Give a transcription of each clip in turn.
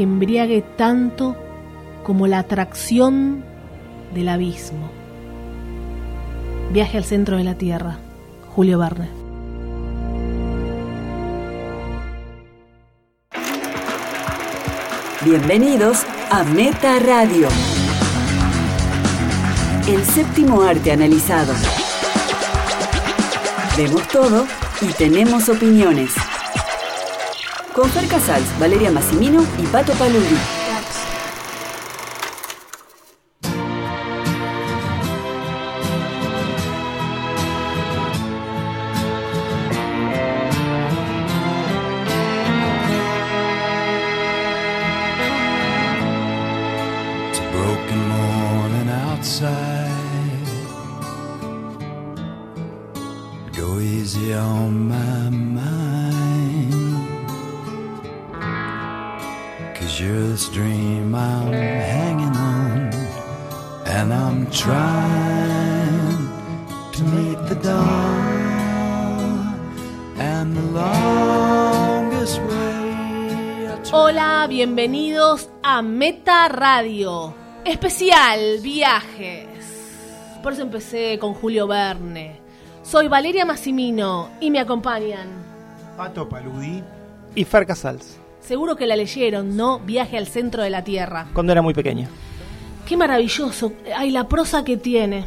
que embriague tanto como la atracción del abismo. Viaje al centro de la Tierra, Julio Verne. Bienvenidos a Meta Radio. El séptimo arte analizado. Vemos todo y tenemos opiniones. Con Fer Casals, Valeria Massimino y Pato Paludi. A Meta Radio. Especial Viajes. Por eso empecé con Julio Verne. Soy Valeria Massimino y me acompañan. Pato Paludi. y Fer Casals, Seguro que la leyeron, ¿no? Viaje al centro de la Tierra. cuando era muy pequeña. Qué maravilloso. Ay, la prosa que tiene.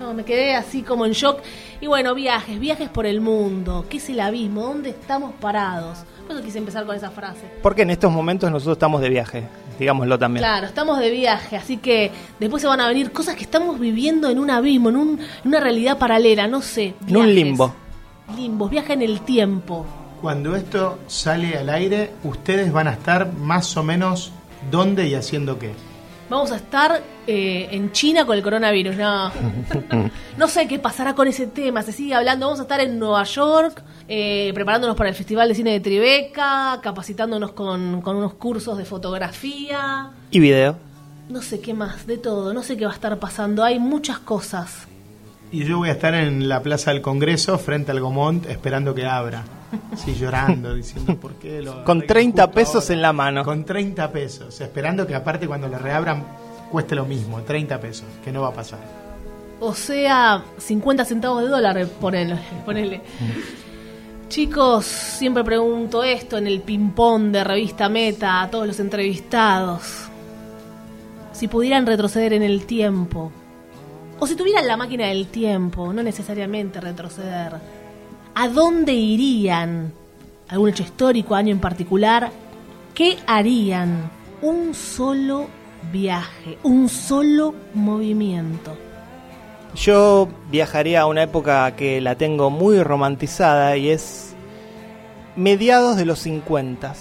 No, me quedé así como en shock. Y bueno, viajes, viajes por el mundo. ¿Qué es el abismo? ¿Dónde estamos parados? Por eso quise empezar con esa frase. Porque en estos momentos nosotros estamos de viaje, digámoslo también. Claro, estamos de viaje, así que después se van a venir cosas que estamos viviendo en un abismo, en, un- en una realidad paralela, no sé. En un viajes. limbo. Limbos, viaje en el tiempo. Cuando esto sale al aire, ustedes van a estar más o menos dónde y haciendo qué. Vamos a estar eh, en China con el coronavirus, no. no sé qué pasará con ese tema, se sigue hablando. Vamos a estar en Nueva York, eh, preparándonos para el Festival de Cine de Tribeca, capacitándonos con, con unos cursos de fotografía. Y video. No sé qué más, de todo, no sé qué va a estar pasando. Hay muchas cosas. Y yo voy a estar en la Plaza del Congreso, frente al Gomont, esperando que abra. Sí, llorando, diciendo por qué lo. Con que 30 justo pesos ahora. en la mano. Con 30 pesos, esperando que aparte cuando lo reabran cueste lo mismo, 30 pesos, que no va a pasar. O sea, 50 centavos de dólar, ponele. ponele. Chicos, siempre pregunto esto en el ping-pong de revista Meta a todos los entrevistados. Si pudieran retroceder en el tiempo, o si tuvieran la máquina del tiempo, no necesariamente retroceder, ¿a dónde irían? ¿Algún hecho histórico, año en particular? ¿Qué harían? Un solo viaje, un solo movimiento. Yo viajaría a una época que la tengo muy romantizada y es mediados de los 50.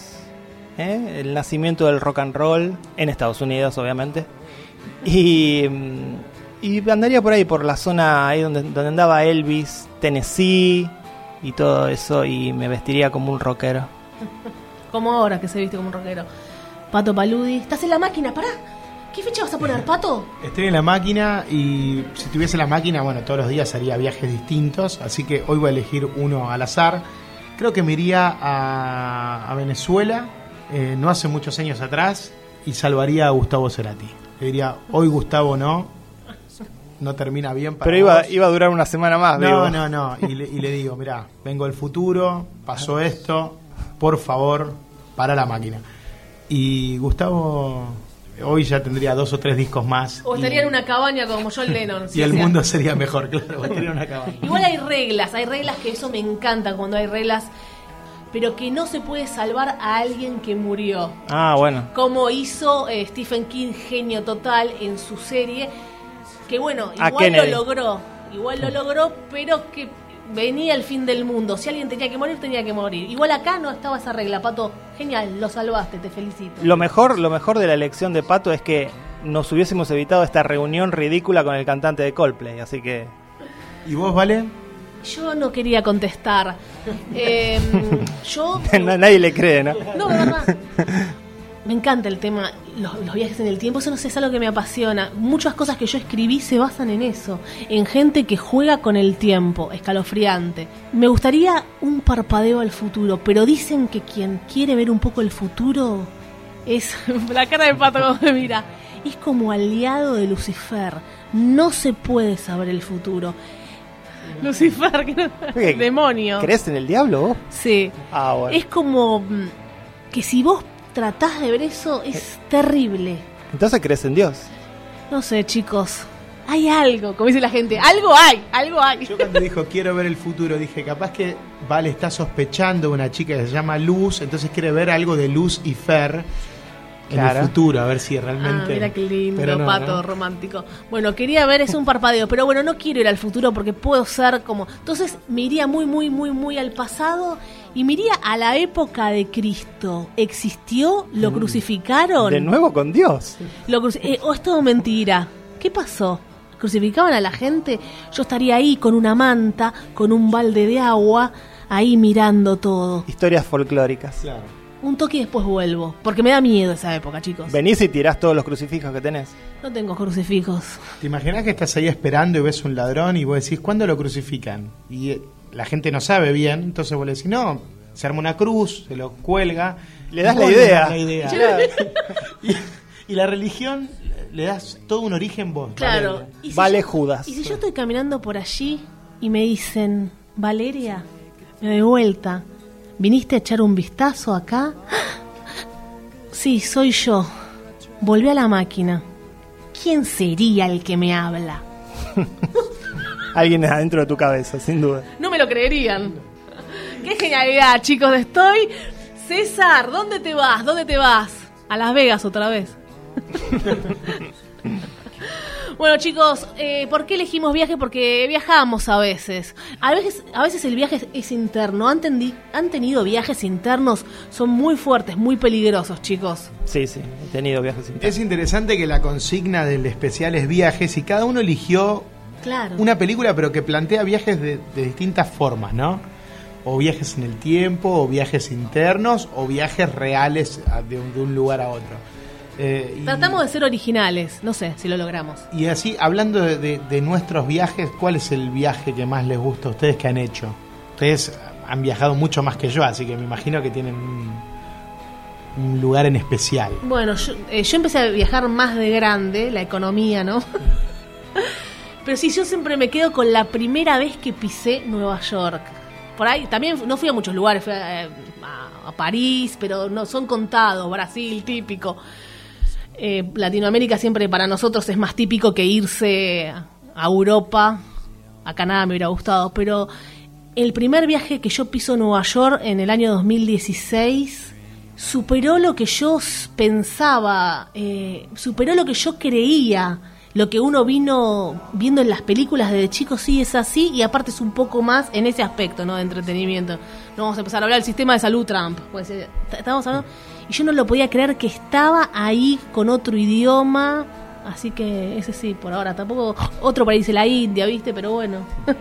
¿eh? El nacimiento del rock and roll en Estados Unidos, obviamente. Y, mm, y andaría por ahí, por la zona ahí donde, donde andaba Elvis, Tennessee y todo eso, y me vestiría como un rockero. Como ahora que se viste como un rockero. Pato Paludi, ¿estás en la máquina? Pará. ¿Qué fecha vas a poner, Pato? Estoy en la máquina y si tuviese la máquina, bueno, todos los días haría viajes distintos, así que hoy voy a elegir uno al azar. Creo que me iría a, a Venezuela, eh, no hace muchos años atrás, y salvaría a Gustavo Cerati. Le diría, hoy Gustavo no, no termina bien para Pero iba, vos". iba a durar una semana más, No, digo. no, no, y le, y le digo, mirá, vengo del futuro, pasó esto, por favor, para la máquina. Y Gustavo hoy ya tendría dos o tres discos más. O y- estaría en una cabaña como John Lennon. si y el mundo sería mejor, claro, estaría en una cabaña. Igual hay reglas, hay reglas que eso me encanta cuando hay reglas, pero que no se puede salvar a alguien que murió. Ah, bueno. Como hizo eh, Stephen King, genio total, en su serie, que bueno, igual lo logró, igual lo logró, pero que venía el fin del mundo. Si alguien tenía que morir, tenía que morir. Igual acá no estaba esa regla, Pato. Genial, lo salvaste, te felicito. Lo mejor, lo mejor de la elección de Pato es que nos hubiésemos evitado esta reunión ridícula con el cantante de Coldplay, así que ¿Y vos, Vale? Yo no quería contestar. Eh, yo. na- nadie le cree, ¿no? No, verdad. Me encanta el tema, los, los viajes en el tiempo, eso no sé, es algo que me apasiona. Muchas cosas que yo escribí se basan en eso, en gente que juega con el tiempo, escalofriante. Me gustaría un parpadeo al futuro, pero dicen que quien quiere ver un poco el futuro Es la cara de pato como me mira. Es como aliado de Lucifer. No se puede saber el futuro. Lucifer, que no- demonio. ¿Crees en el diablo vos? Sí. Ah, bueno. Es como mm, que si vos tratás de ver eso es terrible. Entonces crees en Dios. No sé, chicos. Hay algo, como dice la gente. Algo hay, algo hay. Yo cuando dijo quiero ver el futuro, dije capaz que Vale está sospechando una chica que se llama Luz, entonces quiere ver algo de Luz y Fer en Claro. el futuro, a ver si realmente. Ah, mira qué lindo, Pero no, pato ¿no? romántico. Bueno, quería ver, es un parpadeo, pero bueno, no quiero ir al futuro porque puedo ser como. Entonces me iría muy, muy, muy, muy al pasado y me iría a la época de Cristo. ¿Existió? ¿Lo crucificaron? Mm. De nuevo con Dios. Lo cruci- eh, ¿O es todo mentira? ¿Qué pasó? ¿Crucificaban a la gente? Yo estaría ahí con una manta, con un balde de agua, ahí mirando todo. Historias folclóricas. Claro. Un toque y después vuelvo. Porque me da miedo esa época, chicos. Venís y tirás todos los crucifijos que tenés. No tengo crucifijos. ¿Te imaginas que estás ahí esperando y ves un ladrón y vos decís, ¿cuándo lo crucifican? Y eh, la gente no sabe bien, entonces vos le decís, no, se arma una cruz, se lo cuelga. Le das la idea. das la idea. y, y la religión le das todo un origen vos. Claro. Valeria. ¿Y si Vale yo- Judas. Y si yo estoy caminando por allí y me dicen, Valeria, me doy vuelta, ¿viniste a echar un vistazo acá? Sí, soy yo. Volví a la máquina. ¿Quién sería el que me habla? Alguien adentro de tu cabeza, sin duda. No me lo creerían. Qué genialidad, chicos. Estoy. César, ¿dónde te vas? ¿Dónde te vas? A Las Vegas otra vez. Bueno chicos, eh, ¿por qué elegimos viaje? Porque viajamos a veces. A veces, a veces el viaje es, es interno. ¿Han, tendi- han tenido viajes internos? Son muy fuertes, muy peligrosos, chicos. Sí, sí, he tenido viajes internos. Es interesante que la consigna del especial es viajes y cada uno eligió Claro. una película pero que plantea viajes de, de distintas formas, ¿no? O viajes en el tiempo, o viajes internos, o viajes reales de un, de un lugar a otro. Eh, y- Tratamos de ser originales. No sé si lo logramos. Y así, hablando de, de- de nuestros viajes, ¿cuál es el viaje que más les gusta a ustedes que han hecho? Ustedes han viajado mucho más que yo, así que me imagino que tienen un, un lugar en especial. Bueno, yo, eh, yo empecé a viajar más de grande, la economía, ¿no? Pero sí, yo siempre me quedo con la primera vez que pisé Nueva York. Por ahí también no fui a muchos lugares, fui a, eh, a- París, pero no son contados, Brasil, típico. Eh, Latinoamérica siempre para nosotros es más típico que irse a Europa. A Canadá me hubiera gustado, pero el primer viaje que yo piso Nueva York en el año 2016 superó lo que yo pensaba, eh, superó lo que yo creía, lo que uno vino viendo en las películas desde chico, sí es así, y aparte es un poco más en ese aspecto, ¿no? De entretenimiento. No vamos a empezar a hablar del sistema de salud Trump, pues, eh, estábamos hablando, y yo no lo podía creer que estaba ahí con otro idioma, así que ese sí, por ahora, tampoco otro país, la India, ¿viste? Pero bueno.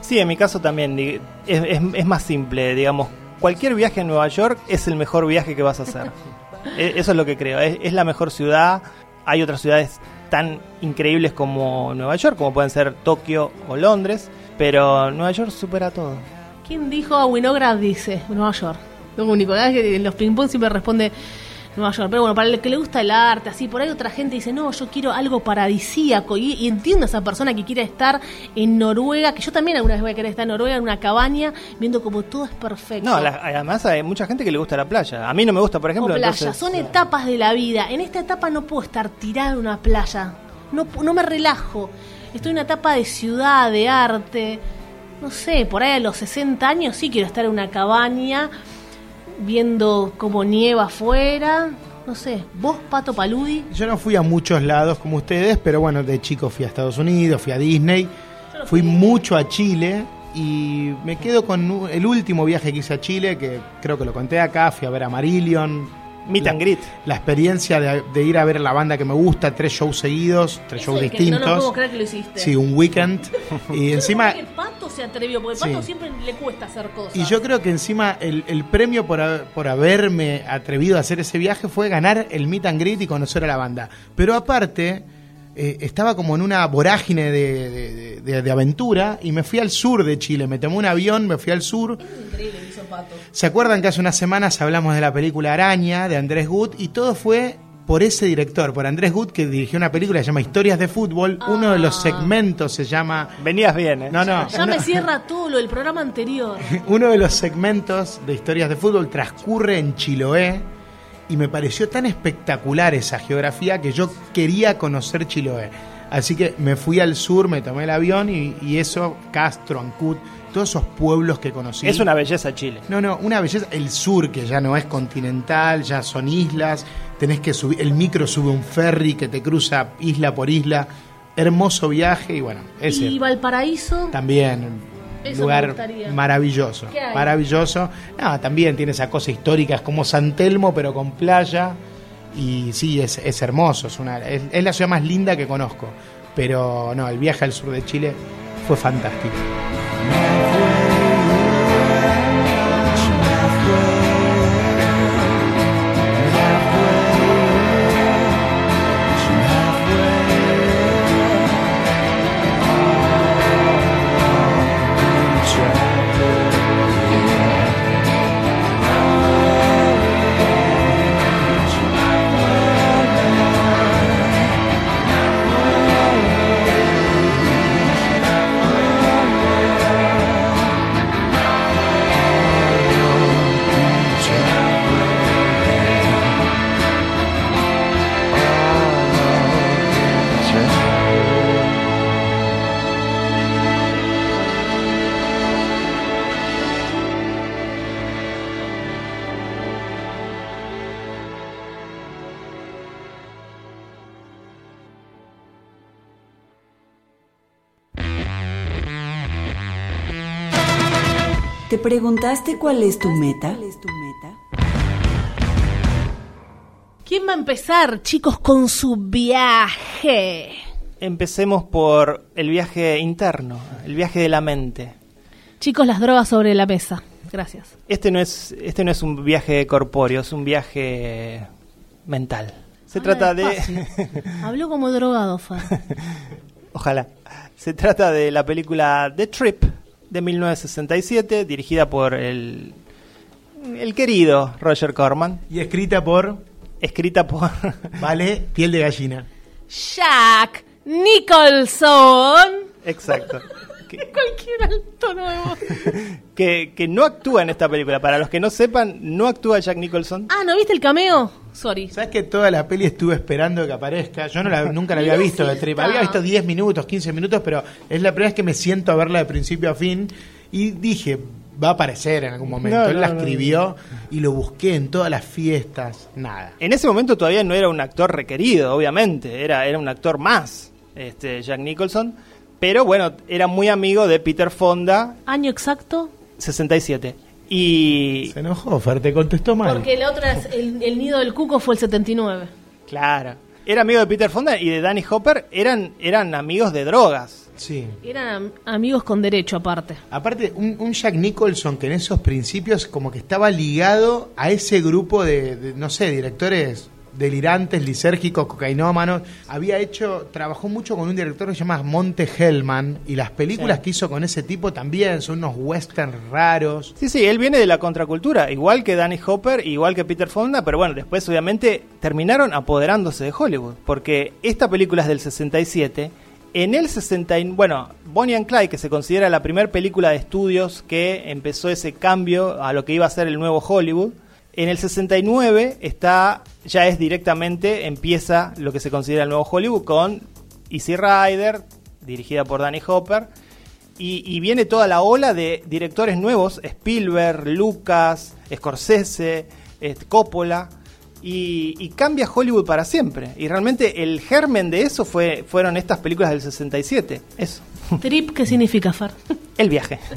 Sí, en mi caso también. Es, es- es más simple, digamos. Cualquier viaje a Nueva York es el mejor viaje que vas a hacer. E- Eso es lo que creo. Es, es la mejor ciudad. Hay otras ciudades tan increíbles como Nueva York, como pueden ser Tokio o Londres. Pero Nueva York supera todo. ¿Quién dijo a Winograd? Dice Nueva York. Lo único, ¿verdad? que en los ping pong siempre responde Nueva York. Pero bueno, para el que le gusta el arte, así, por ahí otra gente dice, no, yo quiero algo paradisíaco. Y, y entiendo a esa persona que quiere estar en Noruega, que yo también alguna vez voy a querer estar en Noruega, en una cabaña, viendo como todo es perfecto. No, la- además hay mucha gente que le gusta la playa. A mí no me gusta, por o ejemplo. playa, entonces- son etapas de la vida. En esta etapa no puedo estar tirada en una playa. No, no me relajo. Estoy en una etapa de ciudad, de arte. No sé, por ahí a los 60 años sí quiero estar en una cabaña viendo cómo nieva afuera. No sé, vos, Pato Paludi. Yo no fui a muchos lados como ustedes, pero bueno, de chico fui a Estados Unidos, fui a Disney, no fui fui. mucho a Chile y me quedo con el último viaje que hice a Chile, que creo que lo conté acá, fui a ver a Marillion. Meet la, and greet. La experiencia de, de ir a ver la banda que me gusta, tres shows seguidos, tres shows distintos. No, no puedo creer que lo hiciste. Sí, un weekend. y Yo encima... sé que Pato se atrevió, porque Pato Sí. siempre le cuesta hacer cosas. Y yo creo que encima el, el premio por, ha- por haberme atrevido a hacer ese viaje fue ganar el meet and greet y conocer a la banda. Pero aparte, eh, estaba como en una vorágine de, de- de- de aventura y me fui al sur de Chile. Me tomé un avión, me fui al sur. Increíble, hizo pato. ¿Se acuerdan que hace unas semanas hablamos de la película Araña de Andrés Gut? Y todo fue por ese director, por Andrés Gut, que dirigió una película que se llama Historias de Fútbol. Uno de los Ah. segmentos se llama... Venías bien, ¿eh? No, no. Ya uno- me cierra todo lo del programa anterior. Uno de los segmentos de historias de fútbol transcurre en Chiloé y me pareció tan espectacular esa geografía que yo quería conocer Chiloé. Así que me fui al sur, me tomé el avión y, y eso, Castro, Ancud, todos esos pueblos que conocí. Es una belleza Chile. No, no, una belleza. El sur, que ya no es continental, ya son islas. Tenés que subir, el micro sube un ferry que te cruza isla por isla. Hermoso viaje y bueno, ese Y Valparaíso. también Eso lugar maravilloso maravilloso. No, también tiene esa cosa histórica es como San Telmo pero con playa y sí es, es hermoso es, una, es, es la ciudad más linda que conozco pero no el viaje al sur de Chile fue fantástico ¿Te preguntaste cuál es tu meta? ¿Quién va a empezar, chicos, con su viaje? Empecemos por el viaje interno, el viaje de la mente. Chicos, las drogas sobre la mesa. Gracias. Este no es, este no es un viaje corpóreo, es un viaje mental. Se Habla trata de. Habló como drogado, Far. Ojalá. Se trata de la película The Trip de 1967, dirigida por el, el querido Roger Corman, y escrita por escrita por vale piel de gallina. Jack Nicholson. exacto, que, Cualquier alto nuevo. que, que no actúa en esta película. Para los que no sepan, no actúa Jack Nicholson. Ah, ¿no viste el cameo? Sorry. ¿Sabes que toda la peli estuve esperando que aparezca? Yo no la- nunca la había visto de Trip. Había visto 10 minutos, 15 minutos, pero es la primera vez que me siento a verla de principio a fin. Y dije, va a aparecer en algún momento. No, Él no, la no, escribió y lo busqué en todas las fiestas. Nada. En ese momento todavía no era un actor requerido, obviamente, era, era un actor más, este, Jack Nicholson, pero bueno, era muy amigo de Peter Fonda, ¿Año exacto? 67. Y Se enojó, Fer, te contestó mal. Porque la otra es el, el nido del cuco fue el 79. claro, era amigo de Peter Fonda y de Danny Hopper, eran, eran amigos de drogas. Sí. Eran am- amigos con derecho aparte. Aparte, un, un Jack Nicholson que en esos principios como que estaba ligado a ese grupo de, de, no sé, directores delirantes, lisérgicos, cocainómanos. Había hecho, trabajó mucho con un director que se llama Monte Hellman y las películas Sí. que hizo con ese tipo también son unos westerns raros. Sí, sí, él viene de la contracultura, igual que Danny Hopper, igual que Peter Fonda, pero bueno, después obviamente terminaron apoderándose de Hollywood, porque esta película es del 67. En el 60, y- bueno, Bonnie and Clyde, que se considera la primera película de estudios que empezó ese cambio a lo que iba a ser el nuevo Hollywood, en el 69 está, ya es directamente, empieza lo que se considera el nuevo Hollywood con Easy Rider, dirigida por Danny Hopper, y, y viene toda la ola de directores nuevos, Spielberg, Lucas, Scorsese, este, Coppola, y, y cambia Hollywood para siempre. Y realmente el germen de eso fue, fueron estas películas del 67. Eso, Trip, ¿qué significa, Far? el viaje.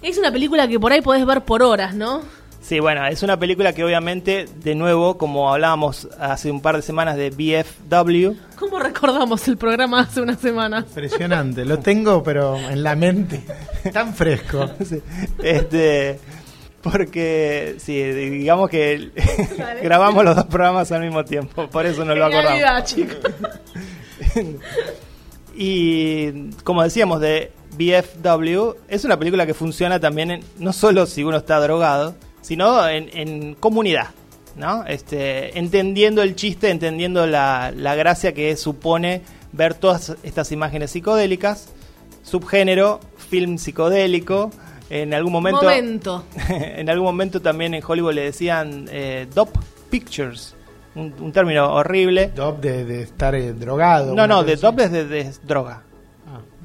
Es una película que por ahí podés ver por horas, ¿no? Sí, bueno, es una película que obviamente, de nuevo, como hablábamos hace un par de semanas de BFW, ¿Cómo recordamos el programa hace una semana? Impresionante, lo tengo pero en la mente, tan fresco. Sí. Este, porque, sí, digamos que grabamos los dos programas al mismo tiempo, por eso no lo acordamos. Chicos. y como decíamos de BFW, es una película que funciona también en- no solo si uno está drogado, sino en, en comunidad, ¿no? Este, entendiendo el chiste, entendiendo la, la gracia que supone ver todas estas imágenes psicodélicas, subgénero, film psicodélico, en algún momento... Momento. en algún momento también en Hollywood le decían eh, Dope Pictures, un, un término horrible. Dop de, de estar eh, drogado. No, no, de así. dope es de, de droga.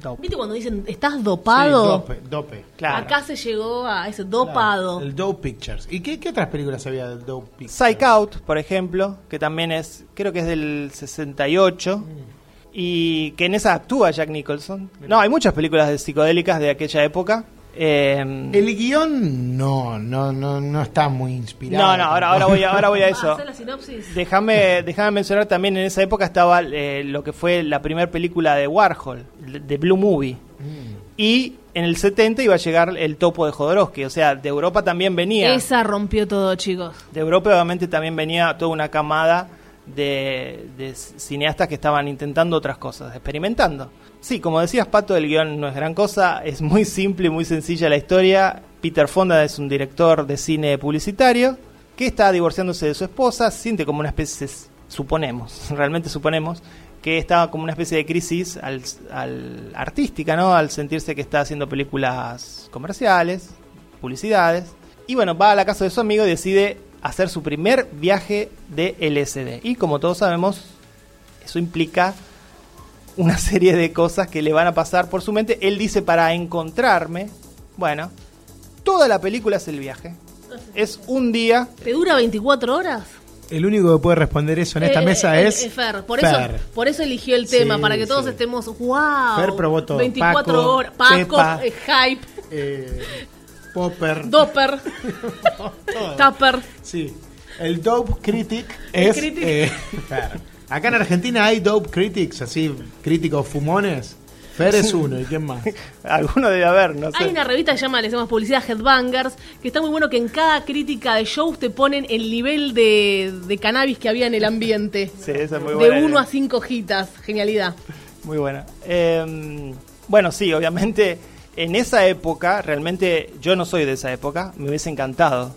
Dope. ¿Viste cuando dicen estás Sí, dopado? dope, dope. Claro. Acá se llegó a ese dopado. Claro, el Dope Pictures. ¿Y qué, qué otras películas había del Dope Pictures? Psych Out, por ejemplo, que también es, creo que es del 68. Mm. Y que en esa actúa Jack Nicholson. No, hay muchas películas de psicodélicas de aquella época. Eh, El guion no, no, no, no está muy inspirado. no, no, ahora, ahora, voy, a, ahora voy a eso. ¿Hacer la sinopsis? Déjame, déjame mencionar también en esa época estaba eh, lo que fue la primera película de Warhol, de Blue Movie. Mm. Y en el 70 iba a llegar el topo de Jodorowsky, o sea, de Europa también venía. Esa rompió todo, chicos. De Europa obviamente también venía toda una camada de, de cineastas que estaban intentando otras cosas, experimentando. Sí, como decías Pato, el guion no es gran cosa, es muy simple, muy sencilla la historia. Peter Fonda es un director de cine publicitario que está divorciándose de su esposa, siente como una especie, suponemos, realmente suponemos, que como una especie de crisis al- artística, ¿no? Al sentirse que está haciendo películas comerciales, publicidades. Y bueno, va a la casa de su amigo y decide hacer su primer viaje de LSD. Y como todos sabemos, eso implica una serie de cosas que le van a pasar por su mente. Él dice para encontrarme. Bueno, toda la película es el viaje. Es un día. ¿Te dura 24 horas? El único que puede responder eso en esta Eh, mesa eh, es eh, Fer. Por, Fer. Eso, por eso eligió el tema, Sí, para que todos sí. estemos, wow. Fer probó todo. 24 Paco, horas. Paco, Pepa. eh, Hype, Eh, Popper. Dopper. Tupper. Sí. El Dope Critic El es. critic. eh, Fer. Acá en Argentina hay Dope Critics, así, críticos fumones. Fer es uno, ¿y quién más? Alguno debe haber, no sé. Hay una revista que se llama, le decimos publicidad Headbangers, que está muy bueno que en cada crítica de shows te ponen el nivel de, de cannabis que había en el ambiente. Sí, esa es muy de buena. 1 idea. a 5 hojitas. Genialidad. Muy buena. Eh, bueno, sí, obviamente en esa época, realmente yo no soy de esa época, me hubiese encantado.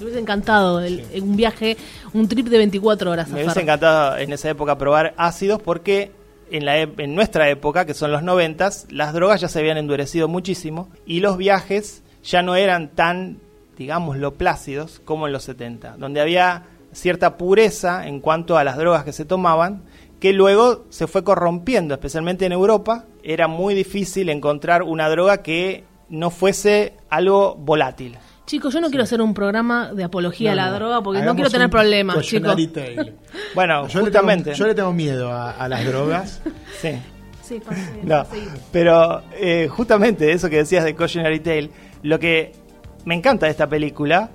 Me hubiese encantado el- un viaje, un trip de 24 horas. a Me hubiese encantado en esa época probar ácidos porque en, la, ep- en nuestra época, que son los noventas, las drogas ya se habían endurecido muchísimo y los viajes ya no eran tan, digámoslo, plácidos como en los 70, donde había cierta pureza en cuanto a las drogas que se tomaban, que luego se fue corrompiendo, especialmente en Europa. Era muy difícil encontrar una droga que no fuese algo volátil. Chicos, yo no quiero hacer un programa de apología a la No, droga porque no quiero tener problemas, chicos. cautionary tale. Bueno, Yo le, justamente. tengo, yo le tengo miedo a, a las drogas. Sí. Sí, No, pero eh, justamente eso que decías de Cautionary Tale, lo que me encanta de esta película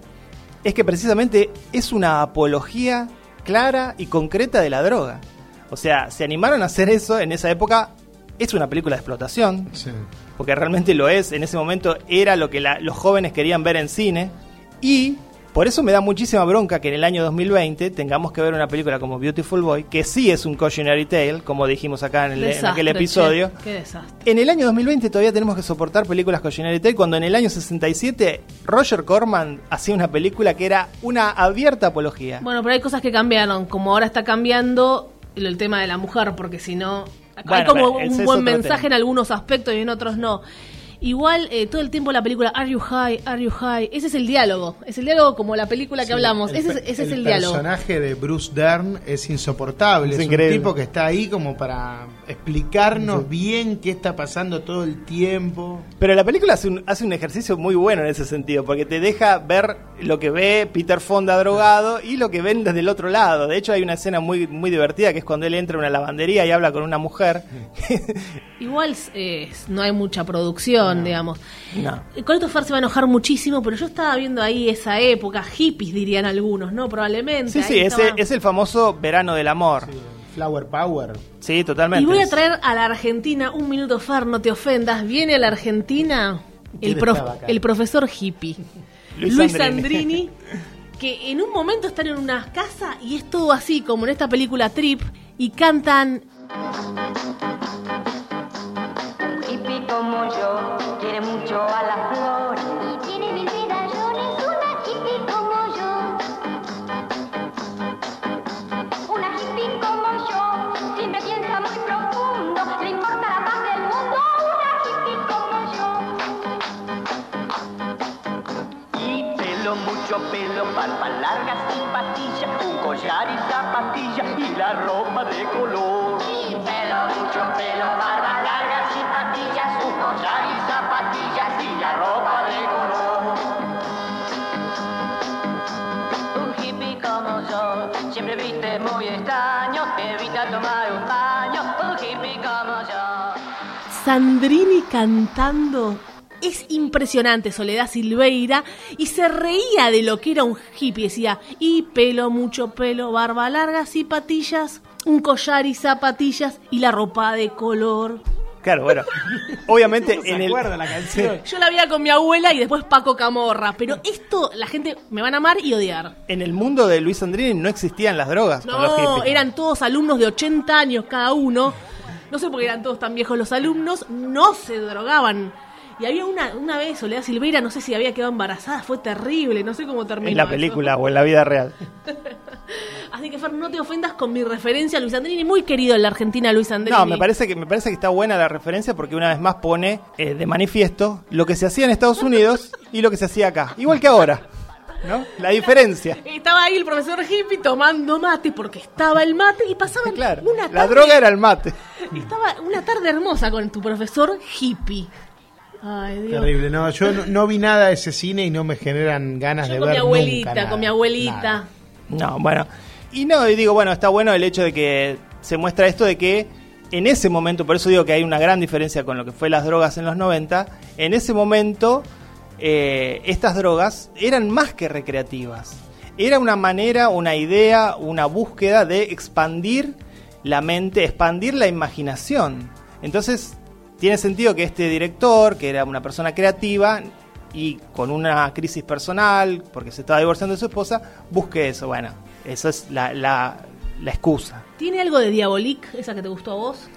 es que precisamente es una apología clara y concreta de la droga. O sea, se animaron a hacer eso en esa época. Es una película de explotación, Sí. Porque realmente lo es. En ese momento era lo que la- los jóvenes querían ver en cine. Y por eso me da muchísima bronca que en el año 2020 tengamos que ver una película como Beautiful Boy, que sí es un cautionary tale, como dijimos acá en, el- en Desastre, aquel episodio. Qué desastre. En el año 2020 todavía tenemos que soportar películas cautionary tale, cuando en el año 67 Roger Corman hacía una película que era una abierta apología. Bueno, pero hay cosas que cambiaron, como ahora está cambiando el tema de la mujer, porque si no, hay como un buen mensaje tema. en algunos aspectos y en otros no. Igual, eh, todo el tiempo la película Are You High? Are You High? Ese es el diálogo. Es el diálogo como la película que Sí, hablamos. el ese es, ese es el diálogo. personaje de Bruce Dern es insoportable. Es un tipo que está ahí como para explicarnos bien qué está pasando todo el tiempo. Pero la película hace un, hace un ejercicio muy bueno en ese sentido, porque te deja ver lo que ve Peter Fonda drogado y lo que ven desde el otro lado. De hecho, hay una escena muy, muy divertida que es cuando él entra a una lavandería y habla con una mujer. Igual eh, no hay mucha producción, digamos. no. Con esto Fer se va a enojar muchísimo, pero yo estaba viendo ahí esa época, hippies dirían algunos, ¿no? Probablemente. Sí, ahí sí, ese, estaba- es el famoso verano del amor. Flower Power. Sí, totalmente. Y voy a traer a la Argentina, un minuto Fer, no te ofendas, viene a la Argentina el, el profesor hippie, Luis Luis, Sandrini. Que en un momento están en una casa y es todo así, como en esta película Trip, y cantan Un hippie como yo quiere mucho a las flores. Y mucho pelo, barba larga sin patilla, un collar y zapatilla y la ropa de color. Y pelo, mucho pelo, barba larga, sin patillas, un collar y zapatillas y la ropa de color. Un hippie como yo, siempre viste muy extraño, evita tomar un baño. Un hippie como yo. Sandrini cantando. Es impresionante Soledad Silveira y se reía de lo que era un hippie. Decía, y pelo, mucho pelo, barba larga y patillas, un collar y zapatillas y la ropa de color. Claro, bueno. Obviamente ¿Se en el. acuerda la canción? Yo la veía con mi abuela y después Paco Camorra. Pero esto la gente me van a amar y odiar. En el mundo de Luis Andrini no existían las drogas con los No, hippies. eran todos alumnos de 80 años cada uno. No sé por qué eran todos tan viejos los alumnos. No se drogaban. Y había una, una vez, Soledad Silveira, no sé si había quedado embarazada, fue terrible, no sé cómo terminó. En la eso. película o en la vida real. Así que Fer, no te ofendas con mi referencia a Luis Andrini, muy querido en la Argentina Luis Andrini. No, me parece que me parece que está buena la referencia porque una vez más pone eh, de manifiesto lo que se hacía en Estados Unidos y lo que se hacía acá, igual que ahora, ¿no? La diferencia. Estaba ahí el profesor hippie tomando mate porque estaba el mate y pasaban Claro, una tarde. la droga era el mate. Estaba una tarde hermosa con tu profesor hippie. Ay, Dios. Terrible, no, yo no, no vi nada de ese cine y no me generan ganas Yo de con ver mi abuelita, nunca nada. con mi abuelita. Nada. No, bueno. Y no, y digo, bueno, está bueno el hecho de que se muestra esto de que en ese momento, por eso digo que hay una gran diferencia con lo que fue las drogas en los 90, en ese momento eh, estas drogas eran más que recreativas. Era una manera, una idea, una búsqueda de expandir la mente, expandir la imaginación. Entonces, tiene sentido que este director, que era una persona creativa y con una crisis personal, porque se estaba divorciando de su esposa, busque eso. Bueno, esa es la, la, la excusa. ¿Tiene algo de Diabolique, esa que te gustó a vos?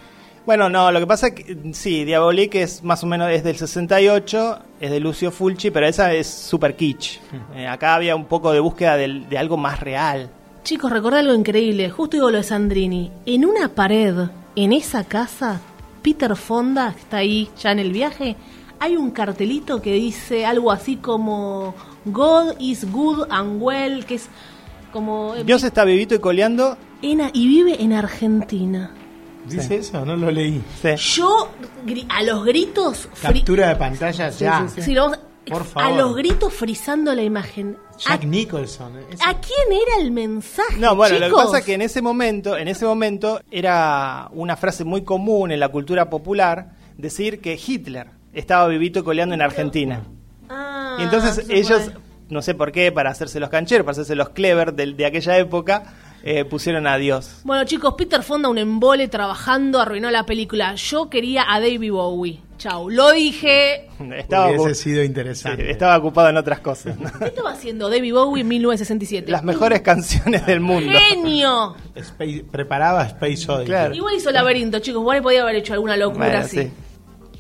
Bueno, no, lo que pasa es que sí, Diabolique es más o menos es del 68, es de Lucio Fulci, pero esa es super kitsch. Eh, acá había un poco de búsqueda de, algo más real. Chicos, recordé algo increíble. Justo digo lo de Sandrini. En una pared, en esa casa, Peter Fonda, que está ahí ya en el viaje, hay un cartelito que dice algo así como God is good and well, que es como... eh, Dios está vivito y coleando. en- y vive en Argentina. ¿Dice eso? No lo leí. Sí. Yo, a los gritos... Captura de pantalla ya. Sí, lo vamos- Por A los gritos frizando la imagen. Jack ¿A, Nicholson. Eso- a quién era el mensaje? No, bueno, lo que pasa es que en ese momento, en ese momento era una frase muy común en la cultura popular decir que Hitler estaba vivito y coleando en Argentina. Ah, Y entonces ellos, puede. no sé por qué, para hacerse los cancheros, para hacerse los clever de, de aquella época, eh, pusieron a Dios. Bueno, chicos, Peter Fonda, un embole trabajando, arruinó la película. Yo quería a David Bowie. Chau, lo dije. Estaba, Hubiese sido sí, interesante. estaba ocupado en otras cosas. ¿Qué estaba haciendo David Bowie en 1967? Las mejores canciones del mundo. ¡Genio! Space- preparaba Space Odyssey. Claro. Igual hizo laberinto, chicos. Igual podía haber hecho alguna locura Bueno, así. sí.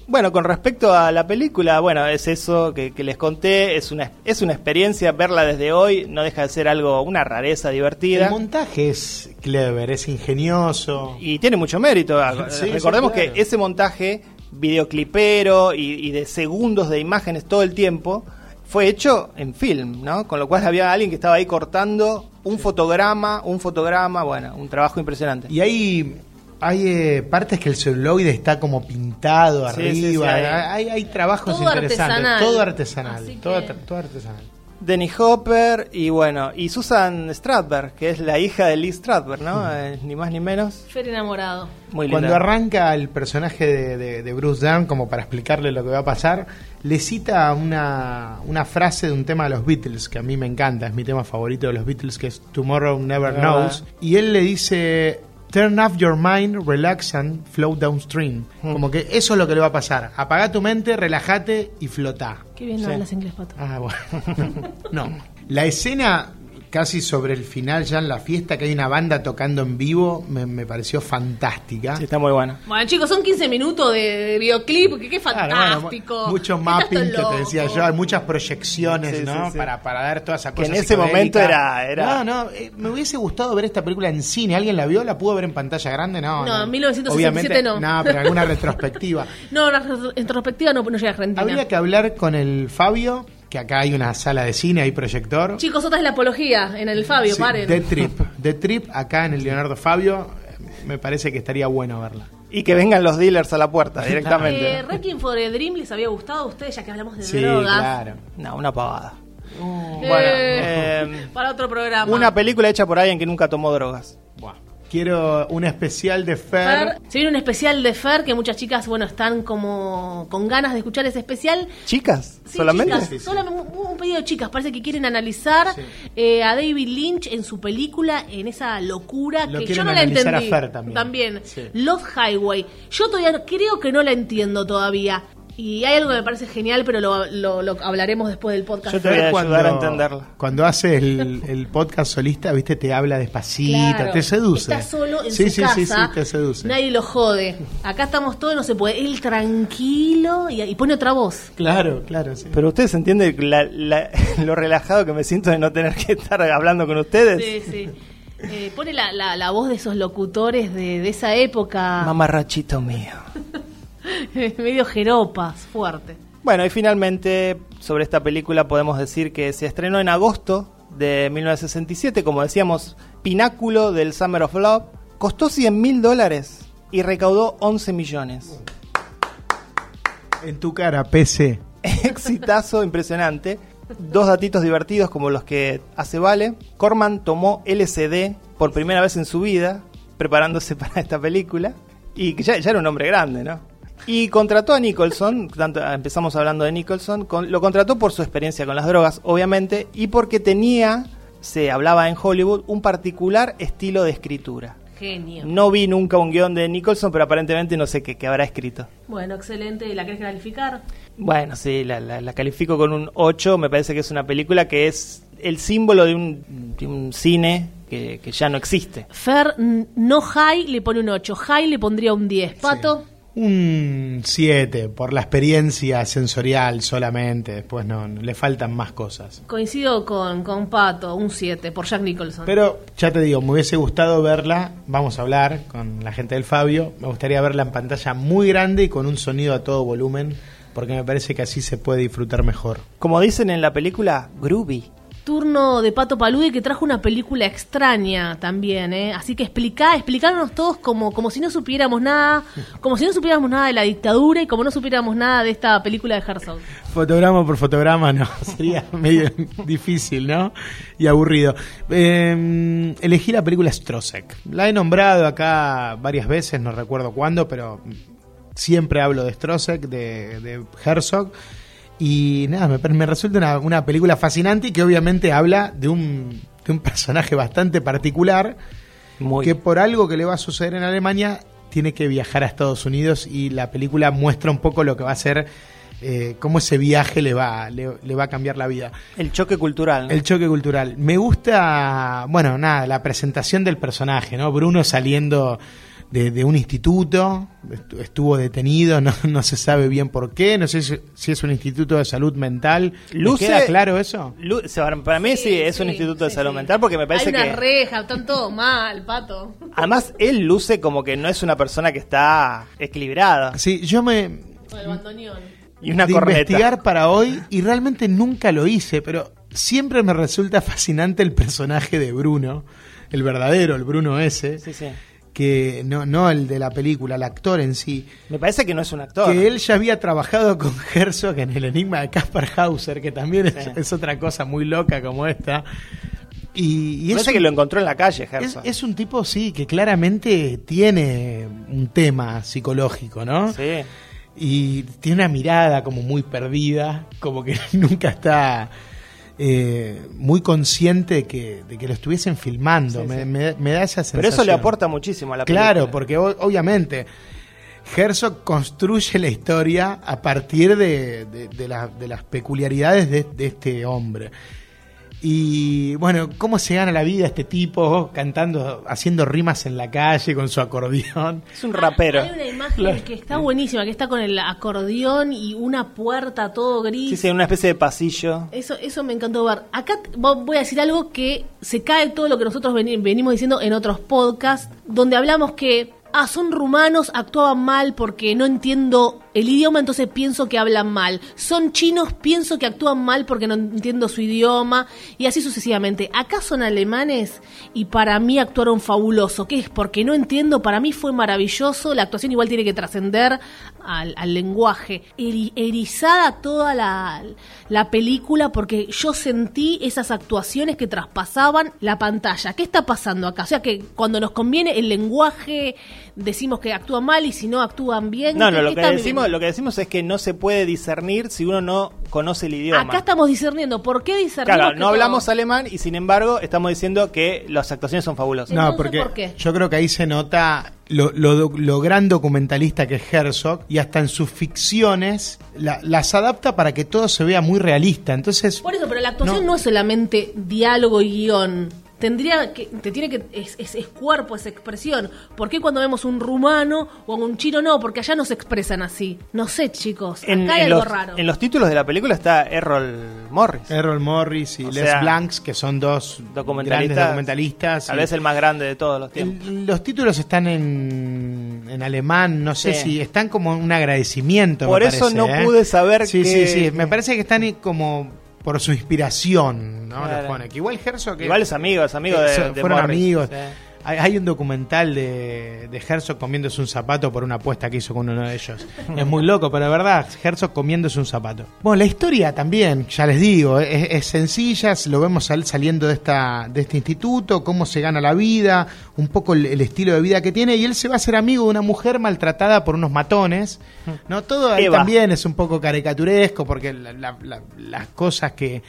Bueno, con respecto a la película, bueno, es eso que, que les conté, es una, es una experiencia, verla desde hoy no deja de ser algo, una rareza divertida. El montaje es clever, es ingenioso. Y tiene mucho mérito. Sí, Recordemos sí, claro. que ese montaje videoclipero y, y de segundos de imágenes todo el tiempo fue hecho en film, ¿no? Con lo cual había alguien que estaba ahí cortando un fotograma, un fotograma, bueno, un trabajo impresionante. Y hay, hay eh, partes que el celuloide está como pintado Sí, sí, arriba. sí, hay- hay, hay trabajos Todo interesantes. artesanal. Todo artesanal. Todo, que- ar- todo artesanal. Denny Hopper y bueno, y Susan Stradberg, que es la hija de Lee Stradberg, ¿no? Eh, ni más ni menos. Fer enamorado. Muy. Cuando arranca el personaje de, de- de Bruce Dern, como para explicarle lo que va a pasar, le cita una, una frase de un tema de los Beatles, que a mí me encanta, es mi tema favorito de los Beatles, que es Tomorrow Never. Knows. Y él le dice, Turn off your mind, relax and flow downstream. Hmm. Como que eso es lo que le va a pasar. Apaga tu mente, relájate y flotá. Qué bien Sí. hablas inglés, Pato. Ah, bueno. no. La escena casi sobre el final, ya en la fiesta, que hay una banda tocando en vivo, me, me pareció fantástica. Sí, está muy buena. Bueno, chicos, son 15 minutos de videoclip, que qué Claro, bueno, fantástico. mu- mucho mapping que te decía yo, hay muchas proyecciones, Sí, ¿no? sí, sí. Para, para dar toda esa Que cosa. en ese momento era- era- No, no, eh, me hubiese gustado ver esta película en cine. ¿Alguien la vio? ¿La pudo ver en pantalla grande? No, No, en 1967 Obviamente, no. No, pero alguna retrospectiva. No, la retro- retrospectiva no, no llega a Argentina. Habría que hablar con el Fabio, que acá hay una sala de cine, hay proyector. Chicos, otra es la apología en el Fabio, Sí, paren. The Trip. The Trip, acá en el Leonardo Fabio, me parece que estaría bueno verla. Y que vengan los dealers a la puerta directamente. Eh, Requiem for a Dream les había gustado a ustedes, ya que hablamos de Sí, drogas. claro. No, una pavada. Eh, Bueno, eh, para otro programa. Una película hecha por alguien que nunca tomó drogas. Buah. Quiero un especial de Fer. Fer, se viene un especial de Fer que muchas chicas, bueno, están como con ganas de escuchar ese especial. ¿Chicas? Sí, ¿Solamente? chicas, Sí, sí. solamente un, un pedido de chicas. Parece que quieren analizar eh, a David Lynch en su película, en esa locura Lo que yo quieren no la analizar entendí. a Fer también. Sí. Love Highway. Yo todavía creo que no la entiendo todavía. Y hay algo que me parece genial, pero lo, lo- lo hablaremos después del podcast. Yo te voy a Fer ayudar a entenderla. Cuando hace el, el podcast solista, viste, te habla despacito, Claro, te seduce. Está solo en sí, su sí, casa. sí, sí, te seduce. Nadie lo jode. Acá estamos todos, no se puede. Él tranquilo y, y pone otra voz. Claro, claro, sí. Pero ustedes entienden la- la- lo relajado que me siento de no tener que estar hablando con ustedes. Sí, sí. Eh, pone la, la- la voz de esos locutores de, de esa época. Mamarrachito mío. medio jeropas, fuerte. Bueno, y finalmente sobre esta película podemos decir que se estrenó en agosto de 1967, como decíamos, pináculo del Summer of Love. Costó 100 mil dólares y recaudó 11 millones. En tu cara, PC. Exitazo impresionante. Dos datitos divertidos como los que hace Vale. Corman tomó LSD por primera vez en su vida, preparándose para esta película. Y que ya, ya era un hombre grande, ¿no? Y contrató a Nicholson, tanto, empezamos hablando de Nicholson, con- lo contrató por su experiencia con las drogas, obviamente, y porque tenía, se hablaba en Hollywood, un particular estilo de escritura. Genio. No vi nunca un guion de Nicholson, pero aparentemente no sé qué, qué habrá escrito. Bueno, excelente. ¿La querés calificar? Bueno, sí, la, la- la califico con un 8. Me parece que es una película que es el símbolo de un, de un cine que, que ya no existe. Fer, no high, le pone un 8. High le pondría un 10. Pato, Un 7, por la experiencia sensorial solamente. Después no, no, le faltan más cosas. coincido con, con Pato, un 7 por Jack Nicholson. Pero ya te digo, me hubiese gustado verla, vamos a hablar con la gente del Fabio, me gustaría verla en pantalla muy grande y con un sonido a todo volumen, porque me parece que así se puede disfrutar mejor. Como dicen en la película, groovy. Turno de Pato Palude que trajo una película extraña también, ¿eh? Así que explica, explicarnos todos como, como si no supiéramos nada, como si no supiéramos nada de la dictadura y como no supiéramos nada de esta película de Herzog. Fotograma por fotograma, no, sería medio difícil, ¿no? Y aburrido. Eh, elegí la película Strosek. La he nombrado acá varias veces, no recuerdo cuándo, pero siempre hablo de Strosek, de, de Herzog. Y nada, me, me resulta una, una película fascinante y que obviamente habla de un, de un personaje bastante particular Muy. que por algo que le va a suceder en Alemania tiene que viajar a Estados Unidos y la película muestra un poco lo que va a ser, eh, cómo ese viaje le va, le, le va a cambiar la vida. El choque cultural. ¿no? El choque cultural. Me gusta, bueno, nada, la presentación del personaje, ¿no? Bruno saliendo de, de un instituto, estu- estuvo detenido, no, no se sabe bien por qué, no sé si, si es un instituto de salud mental. ¿Le Luce- queda claro eso? Para mí sí, es un sí, instituto de salud sí. mental porque me parece Hay una que... reja, están todos mal, Pato. Además, él luce como que no es una persona que está equilibrada. Sí, yo me, Con el bandoneón. Y una de corneta. investigar para hoy y realmente nunca lo hice, pero siempre me resulta fascinante el personaje de Bruno, el verdadero, el Bruno ese, Sí, sí. Que no, no el de la película, el actor en sí, Me parece que no es un actor. que él ya había trabajado con Herzog en el enigma de Caspar Hauser, que también es, Sí. es otra cosa muy loca como esta. Y, y Me es parece que lo encontró en la calle, es, Herzog. es un tipo, sí, que claramente tiene un tema psicológico, ¿no? Sí. y tiene una mirada como muy perdida, como que nunca está eh, muy consciente de que, de que lo estuviesen filmando. Sí, me, sí. me- me da esa sensación. Pero eso le aporta muchísimo a la película. Claro, porque o- obviamente Herzog construye la historia a partir de, de- de la- de las peculiaridades de, de este hombre. Y bueno, cómo se gana la vida este tipo cantando, haciendo rimas en la calle con su acordeón. Es un rapero. Hay una imagen que está buenísima, que está con el acordeón y una puerta todo gris. Sí, sí, una especie de pasillo. Eso, eso me encantó ver. Acá voy a decir algo que se cae todo lo que nosotros veni- venimos diciendo en otros podcasts, donde hablamos que, ah, son rumanos, actuaban mal porque no entiendo el idioma, entonces pienso que hablan mal. Son chinos, pienso que actúan mal porque no entiendo su idioma, y así sucesivamente. Acá son alemanes y para mí actuaron fabuloso. ¿Qué es? Porque no entiendo, para mí fue maravilloso. La actuación igual tiene que trascender al, al lenguaje. Eri- erizada toda la, la película porque yo sentí esas actuaciones que traspasaban la pantalla. ¿Qué está pasando acá? O sea que cuando nos conviene el lenguaje decimos que actúan mal y si no actúan bien. No, ¿qué- no, lo que, decimos? Lo que decimos es que no se puede discernir si uno no conoce el idioma. Acá estamos discerniendo. ¿Por qué discernimos? Claro, no todo- hablamos alemán y sin embargo estamos diciendo que las actuaciones son fabulosas. No, porque ¿por qué? yo creo que ahí se nota lo, lo- lo gran documentalista que es Herzog y hasta en sus ficciones la- las adapta para que todo se vea muy realista. Entonces, Por eso, pero la actuación No. no, es solamente diálogo y guion. Tendría que, te tiene que, es, es- es cuerpo, es expresión. ¿Por qué cuando vemos un rumano o un chino no? Porque allá no se expresan así. No sé, chicos. Acá En, hay en algo los, raro. en los títulos de la película está Errol Morris, Errol Morris y O Les sea, Blancs, que son dos documentalistas, grandes documentalistas. tal vez el más grande de todos los tiempos. el- los títulos están en, en alemán, no sé Sí. si están como un agradecimiento. Por me eso parece, no ¿eh? pude saber Sí, que- sí, sí. Me parece que están como por su inspiración, ¿no? Claro. Los pone. Que igual Herzog. Igual es amigo, es amigo Eh, de, de fueron Morris. amigos. Sí. Hay, un documental de, de Herzog comiéndose un zapato por una apuesta que hizo con uno de ellos. es muy loco, pero de verdad, Herzog comiéndose un zapato. Bueno, la historia también, ya les digo, es, es sencilla, lo vemos saliendo de, esta, de este instituto, cómo se gana la vida, un poco el, el estilo de vida que tiene, y él se va a hacer amigo de una mujer maltratada por unos matones. ¿no? Todo ahí Eva. también es un poco caricaturesco, porque la- la- la- las cosas que,